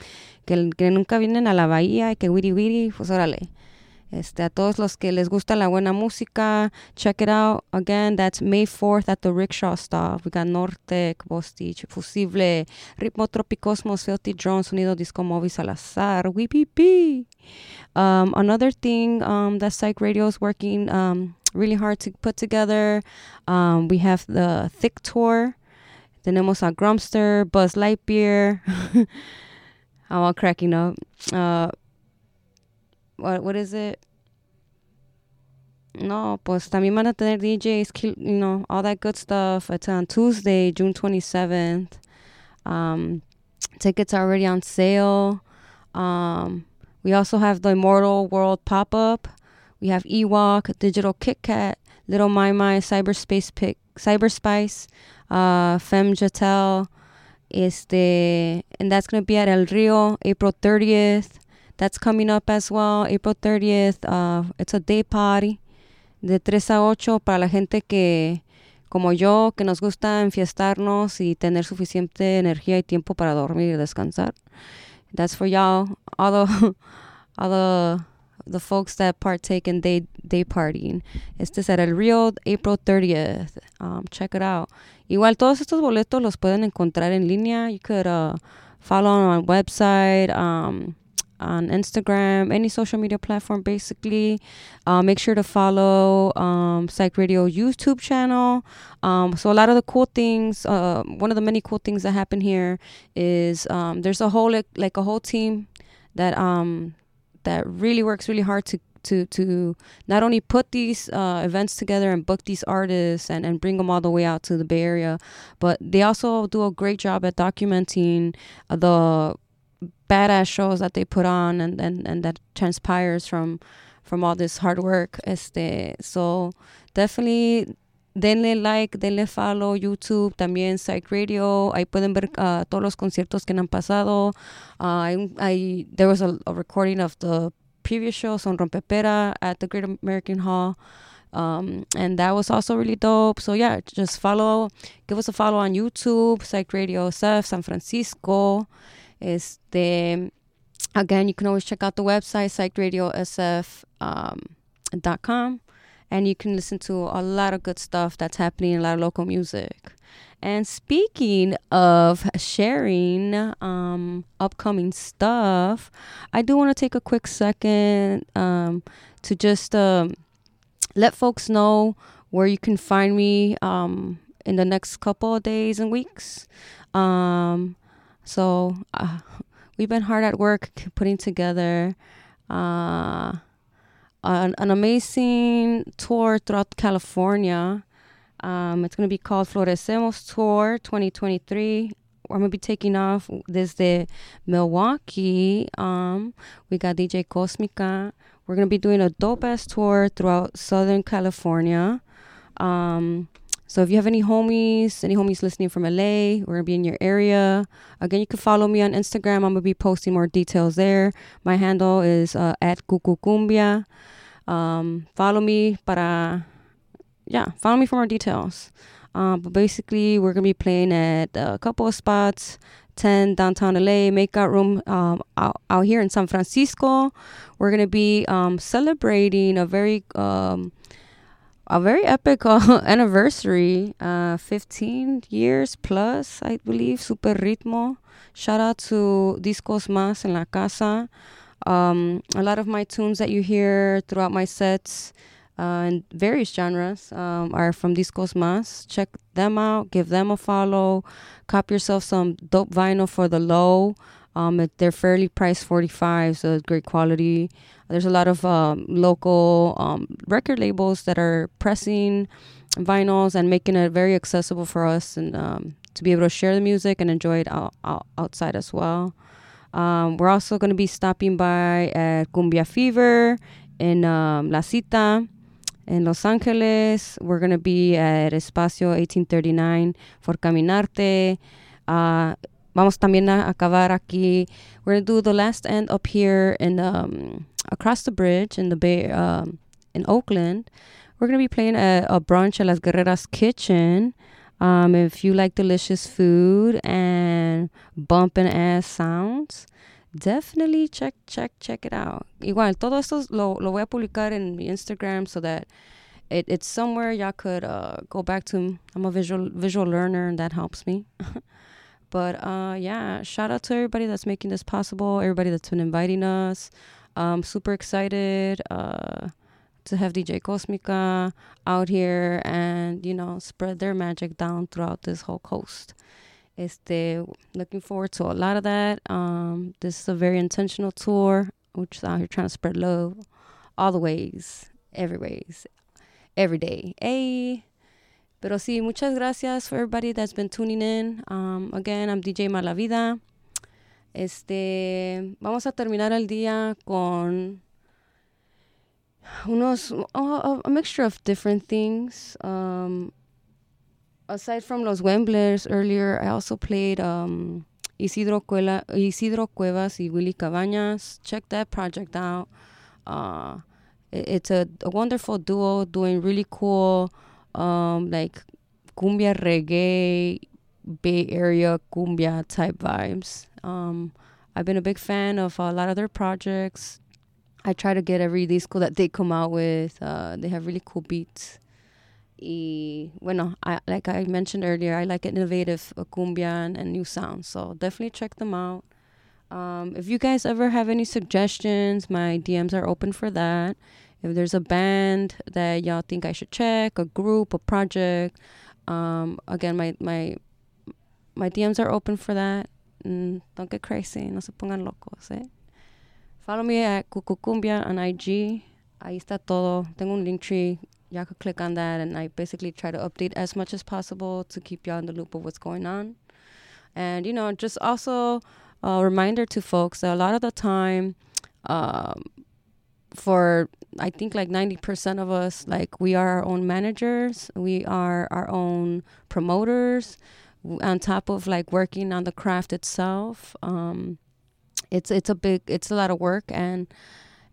[SPEAKER 13] que, que nunca vienen a la Bahía y que wiri wiri. Pues órale. Este, a todos los que les gusta la buena música, check it out. Again, that's May 4th at the Rickshaw Stop. We got Nortec, Bostich, Fusible, Ritmo Tropicosmos, Filthy Drone, Sonido Disco Movi Salazar, WPP. Um, another thing um, that Psych Radio is working um, really hard to put together, um, we have the Thick Tour. Tenemos a Grumster, Buzz Lightyear. I'm all cracking up. Uh, what what is it? No, pues también van a tener DJs, you know, all that good stuff. It's on Tuesday, June 27th. Um, tickets are already on sale. Um, we also have the Immortal World pop up. We have Ewok, Digital Kit Kat, Little My My, Cyberspace Pick, Cyberspice, uh, Femme Jatel. Este, and that's going to be at El Rio, April 30th. That's coming up as well, April 30th. Uh, it's a day party de 3 a 8 para la gente que, como yo, que nos gusta enfiestarnos y tener suficiente energía y tiempo para dormir y descansar. That's for y'all, all the, the folks that partake in day, day partying. Este será el Rio, April 30th. Um, check it out. Igual todos estos boletos los pueden encontrar en línea. You could uh, follow on our website, um, on Instagram, any social media platform, basically. Uh, make sure to follow um, Psych Radio YouTube channel. Um, so a lot of the cool things, uh, one of the many cool things that happen here is um, there's a whole like, like a whole team that um that really works really hard to to to not only put these uh, events together and book these artists and, and bring them all the way out to the Bay Area, but they also do a great job at documenting uh, the badass shows that they put on and, and, and that transpires from from all this hard work. Este, so definitely denle like, denle follow YouTube, también Psych Radio. Ahí pueden ver uh, todos los conciertos que han pasado. Uh, I, I, there was a, a recording of the previous show, Son Rompepera, at the Great American Hall. Um, and that was also really dope. So yeah, just follow, give us a follow on YouTube, Psych Radio SF San Francisco. Este, again, you can always check out the website, psychradiosf.com. Um, dot com, and you can listen to a lot of good stuff that's happening, in a lot of local music. And speaking of sharing um, upcoming stuff, I do want to take a quick second um, to just um, let folks know where you can find me um, in the next couple of days and weeks. Um, so uh, we've been hard at work putting together uh, an, an amazing tour throughout California. Um, it's going to be called Florecemos Tour 2023. I'm going to be taking off desde Milwaukee. Um, we got DJ Cosmica. We're going to be doing a dope ass tour throughout Southern California. Um, so if you have any homies, any homies listening from LA, we're gonna be in your area. Again, you can follow me on Instagram. I'm gonna be posting more details there. My handle is uh, at Cucucumbia. Um, follow me para, yeah, follow me for more details. Uh, but basically, we're gonna be playing at a couple of spots. 10 downtown LA, makeout room um, out, out here in San Francisco. We're gonna be um, celebrating a very um, a very epic uh, anniversary, uh, 15 years plus, I believe. Super Ritmo. Shout out to Discos Más en la Casa. Um, a lot of my tunes that you hear throughout my sets uh, in various genres um, are from Discos Más. Check them out, give them a follow, cop yourself some dope vinyl for the low. Um, they're fairly priced 45, so it's great quality. There's a lot of um, local um, record labels that are pressing vinyls and making it very accessible for us and um, to be able to share the music and enjoy it out, out, outside as well. Um, we're also going to be stopping by at Cumbia Fever in La Cita in Los Angeles. We're going to be at Espacio 1839 for Caminarte. Uh, vamos también a acabar aquí. We're going to do the last end up here in um, across the bridge in the Bay um, in Oakland. We're going to be playing a, a brunch at Las Guerreras Kitchen. Um, if you like delicious food and bumping ass sounds, definitely check check check it out. Igual, todo esto lo, lo voy a publicar en mi Instagram so that it, it's somewhere y'all could uh, go back to. I'm a visual visual learner and that helps me. but uh, yeah, shout out to everybody that's making this possible. Everybody that's been inviting us. Um, super excited. Uh, to have DJ Cosmica out here and, you know, spread their magic down throughout this whole coast. Este, looking forward to a lot of that. Um, this is a very intentional tour. We're just out here trying to spread love all the ways, every ways, every day. Hey. Pero sí, muchas gracias for everybody that's been tuning in. Um, again, I'm DJ Malavida. Este, vamos a terminar el día con unos oh, a mixture of different things. Um, aside from los Wemblers earlier, I also played um, Isidro, Cuela, Isidro Cuevas y Willy Cabañas. Check that project out. Uh, it, it's a, a wonderful duo doing really cool, um, like cumbia reggae, Bay Area cumbia type vibes. Um, I've been a big fan of a lot of their projects. I try to get every disco that they come out with. Uh, they have really cool beats. Y bueno, I, like I mentioned earlier, I like innovative uh, cumbia and, and new sounds. So definitely check them out. Um, if you guys ever have any suggestions, my DMs are open for that. If there's a band that y'all think I should check, a group, a project, um, again, my my my DMs are open for that. Mm, don't get crazy, no se pongan locos, eh? Follow me at Cucucumbia on IG. Ahí está todo. Tengo un link tree. Y'all could click on that, and I basically try to update as much as possible to keep y'all in the loop of what's going on. And, you know, just also a reminder to folks that a lot of the time, um, for I think like 90% of us, like we are our own managers, we are our own promoters, on top of like working on the craft itself. Um, it's it's a big it's a lot of work. And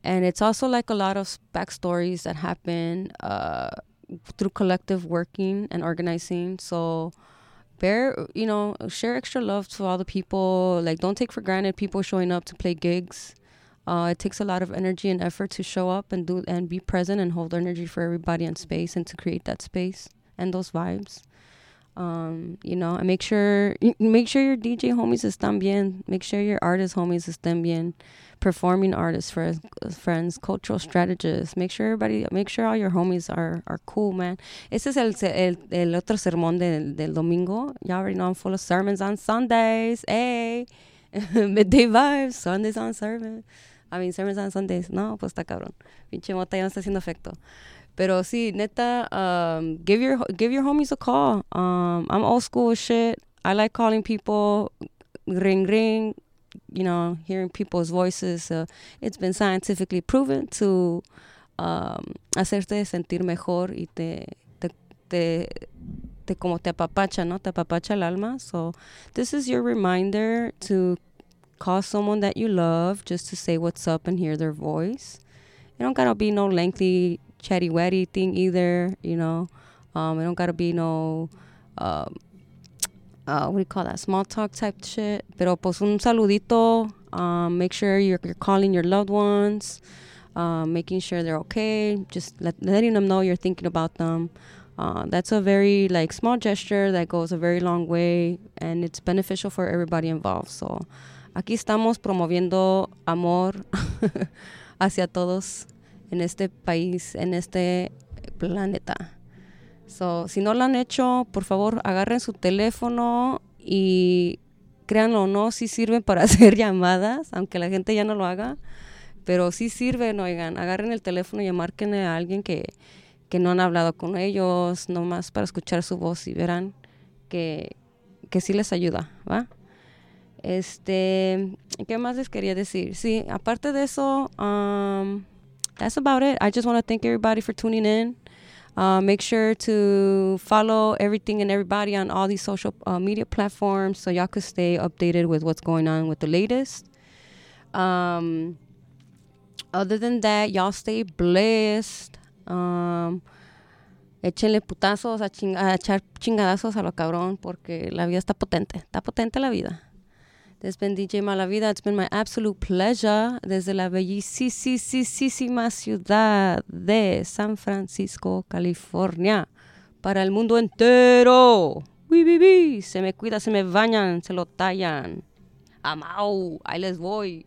[SPEAKER 13] and it's also like a lot of backstories that happen uh, through collective working and organizing. So bear you know share extra love to all the people. Like don't take for granted people showing up to play gigs uh, it takes a lot of energy and effort to show up and do and be present and hold energy for everybody in space and to create that space and those vibes um, you know, and make sure make sure your DJ homies están bien. Make sure your artist homies estén bien. Performing artists, friends, friends, cultural strategists. Make sure everybody, make sure all your homies are are cool, man. Ese es el el, el otro sermón del, del domingo. Y'all already know I'm full of sermons on Sundays. Hey, midday vibes, Sundays on sermon. Mean, sermons on Sundays. No, pues está cabrón. Pinche mota ya no está haciendo efecto. Pero sí, neta, um, give your give your homies a call. Um, I'm old school shit. I like calling people, ring ring, you know, hearing people's voices. Uh, it's been scientifically proven to um, hacerte sentir mejor y te, te, te como te apapacha, ¿no? Te apapacha el alma. So this is your reminder to call someone that you love just to say what's up and hear their voice. It don't gotta be no lengthy chatty watty thing either, you know. Um, it don't gotta be no, um, uh, what do you call that? Small talk type shit. Pero pues un saludito. Um, make sure you're, you're calling your loved ones, um, making sure they're okay. Just let, letting them know you're thinking about them. Uh, that's a very like small gesture that goes a very long way, and it's beneficial for everybody involved. So, aquí estamos promoviendo amor hacia todos en este país, en este planeta. So, si no lo han hecho, por favor, agarren su teléfono y créanlo o no, sí sirven para hacer llamadas, aunque la gente ya no lo haga, pero sí sirven, oigan, agarren el teléfono y marquen a alguien que, que no han hablado con ellos, nomás para escuchar su voz y verán que, que sí les ayuda, ¿va? Este, ¿qué más les quería decir? Sí, aparte de eso, um, that's about it. I just want to thank everybody for tuning in. Uh, make sure to follow everything and everybody on all these social uh, media platforms so y'all could stay updated with what's going on with the latest. Um, other than that, y'all stay blessed. Um, putazos a, ching- echar chingadazos a lo cabrón porque la vida está potente. Está potente la vida. Has been DJ Malavida. It's been my absolute pleasure desde la bellísima ciudad de San Francisco, California, para el mundo entero. Uy, uy, uy. Se me cuida, se me bañan, se lo tallan. Amau, ahí les voy.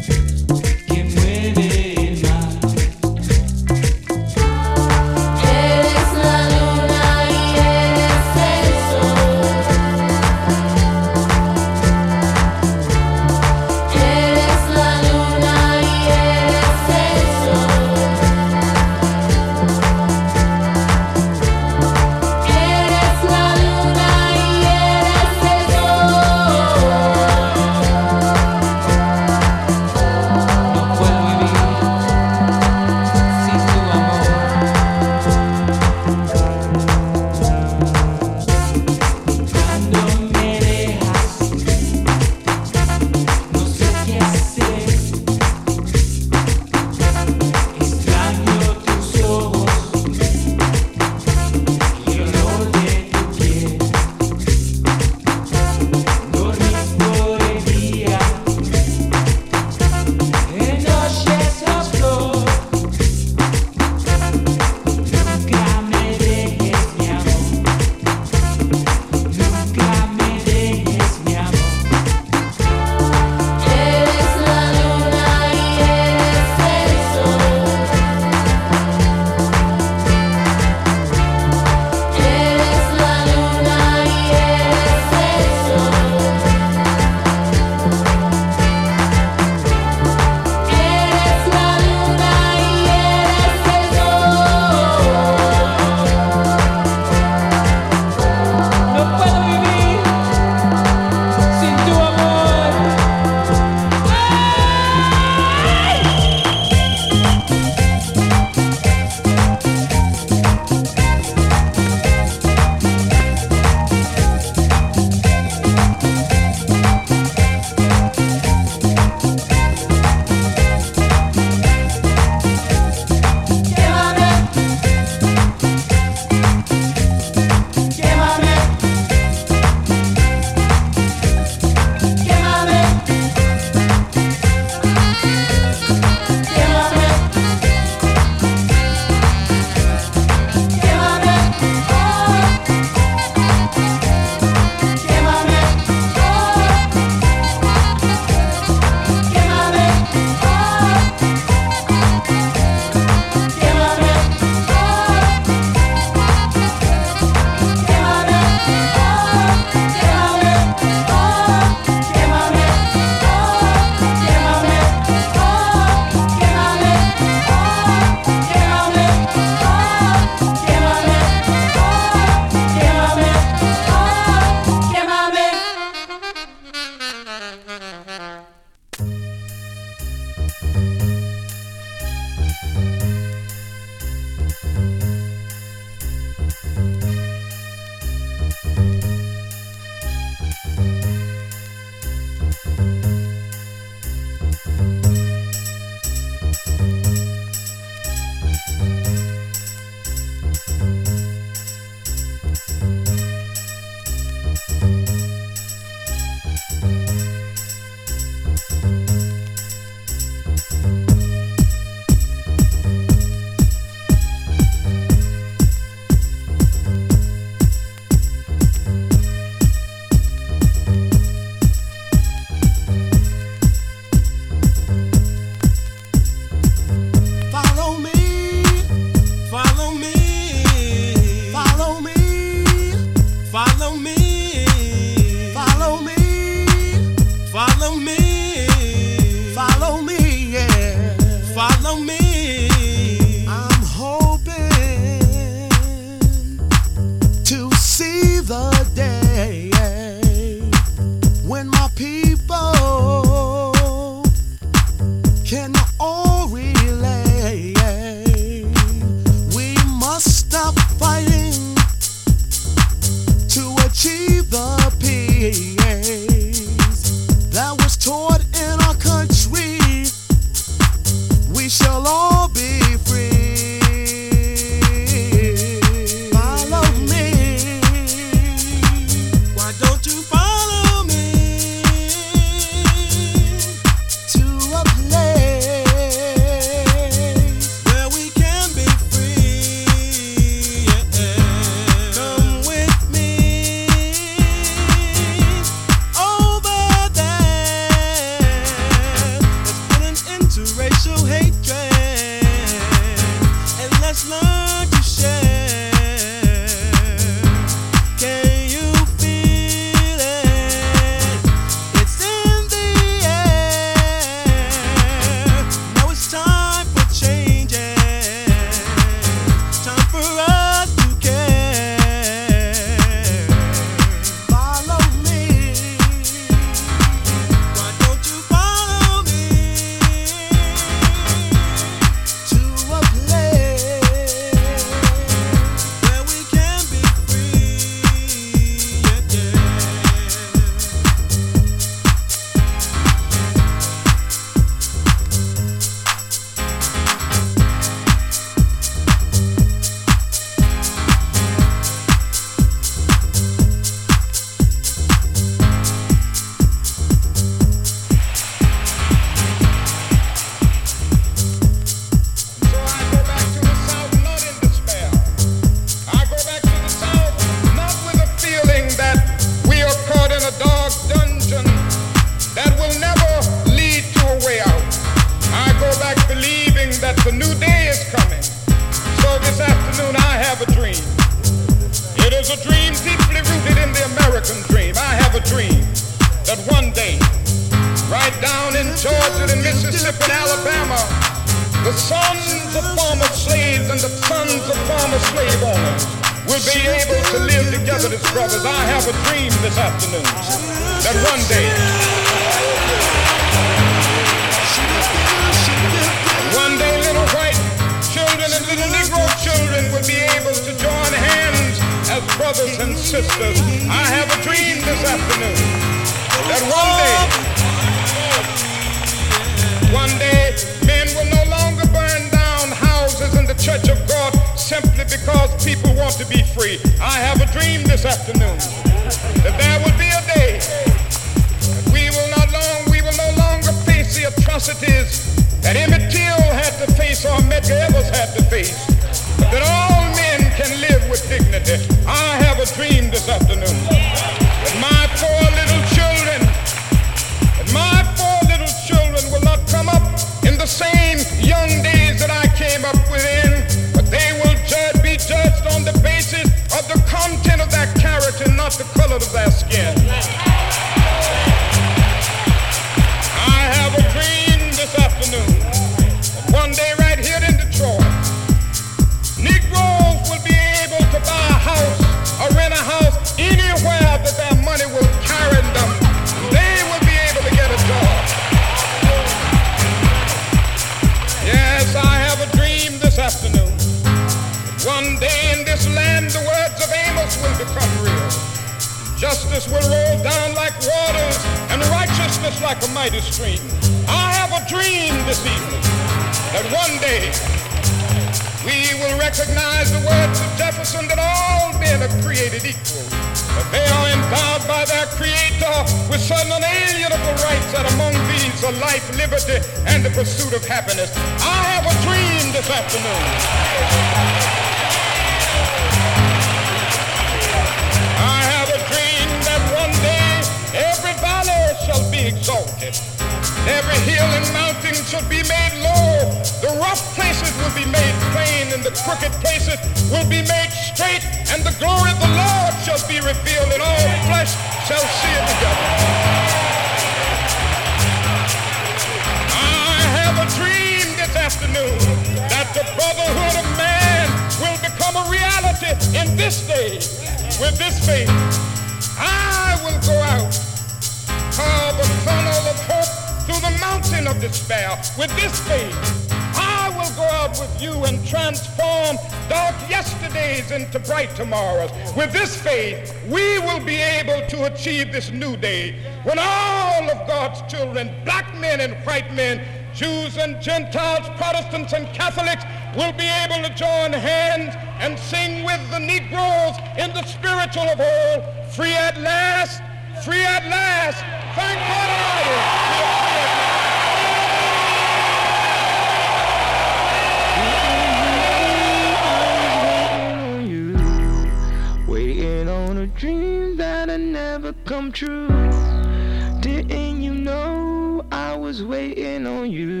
[SPEAKER 1] Didn't you know I was waiting on you?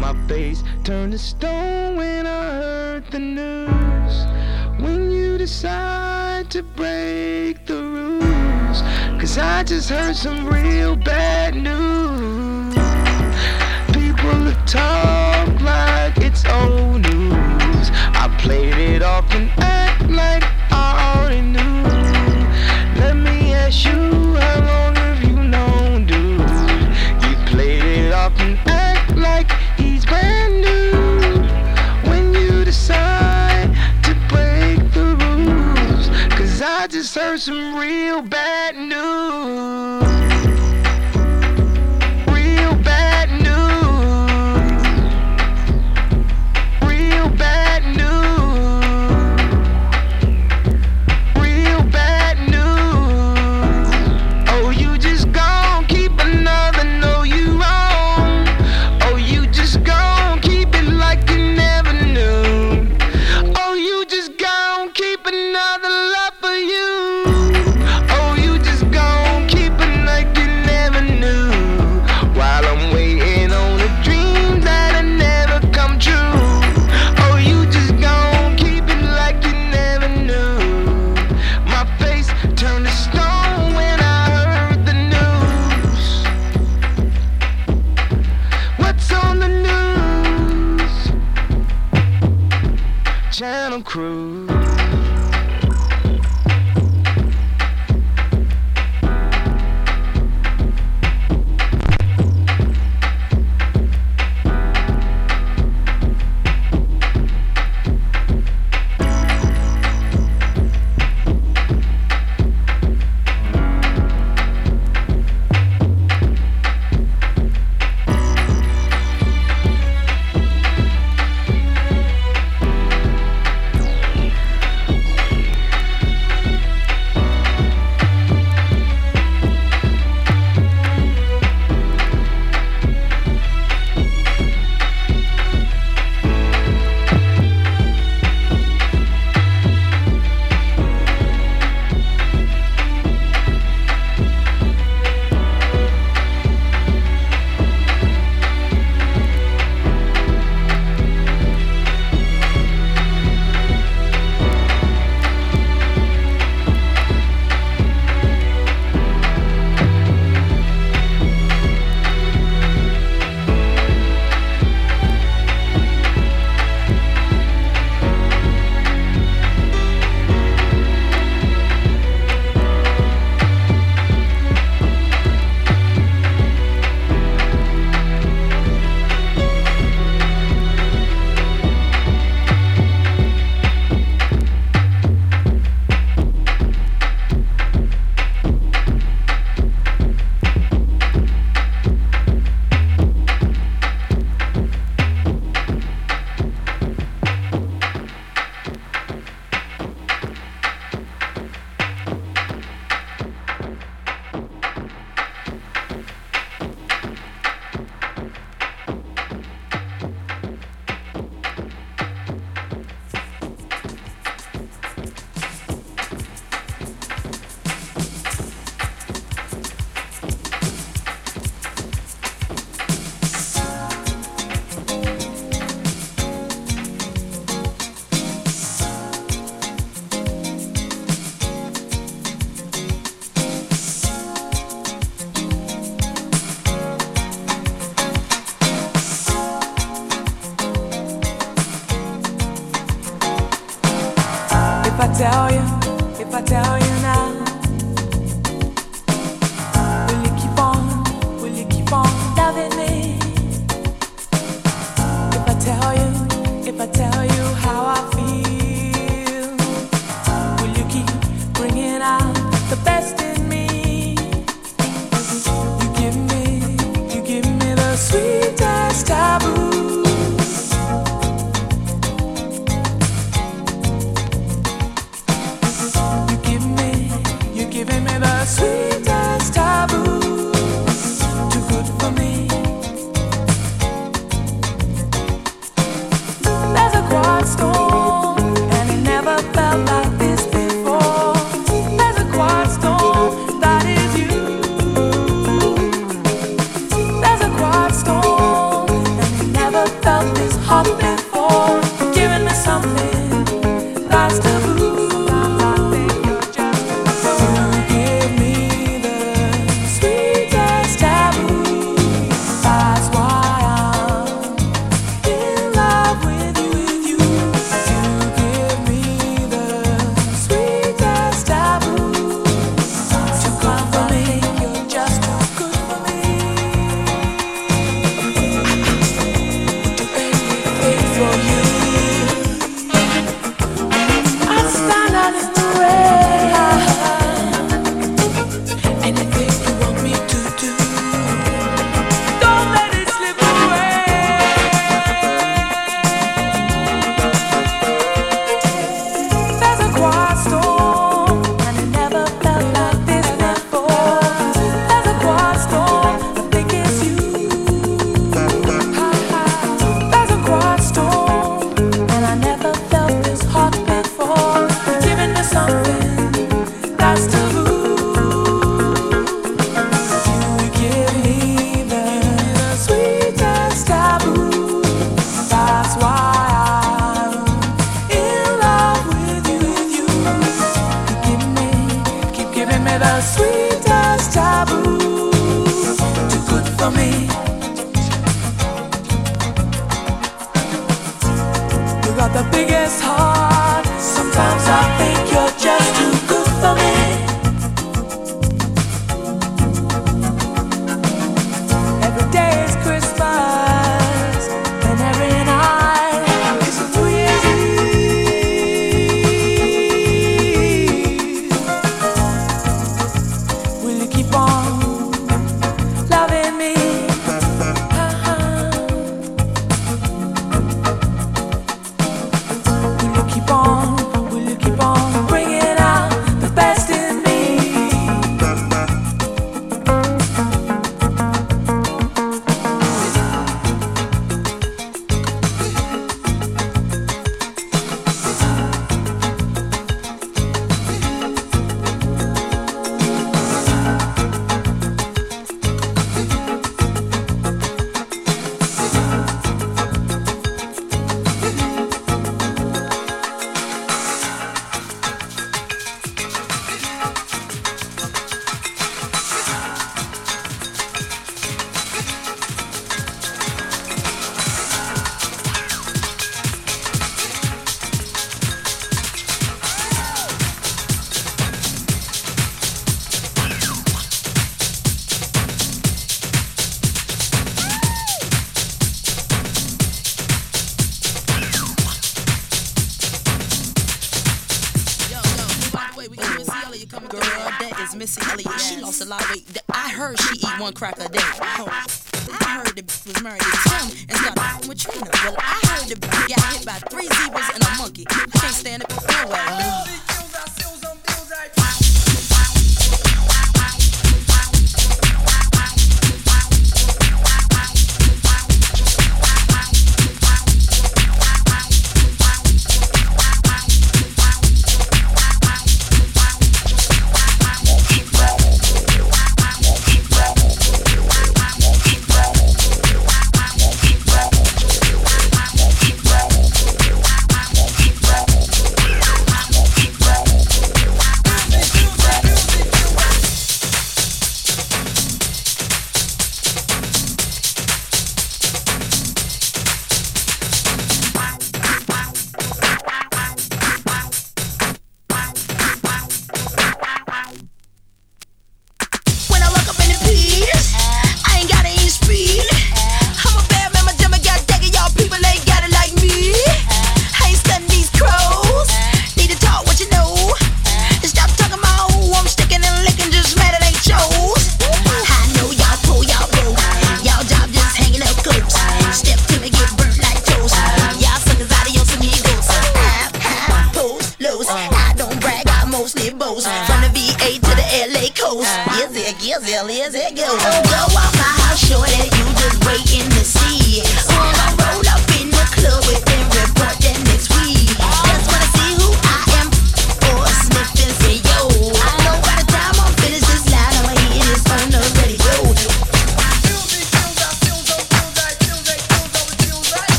[SPEAKER 1] My face turned to stone when I heard the news. When you decide to break the rules, cause I just heard some real bad news. People talk like it's old news. I played it off some real bad.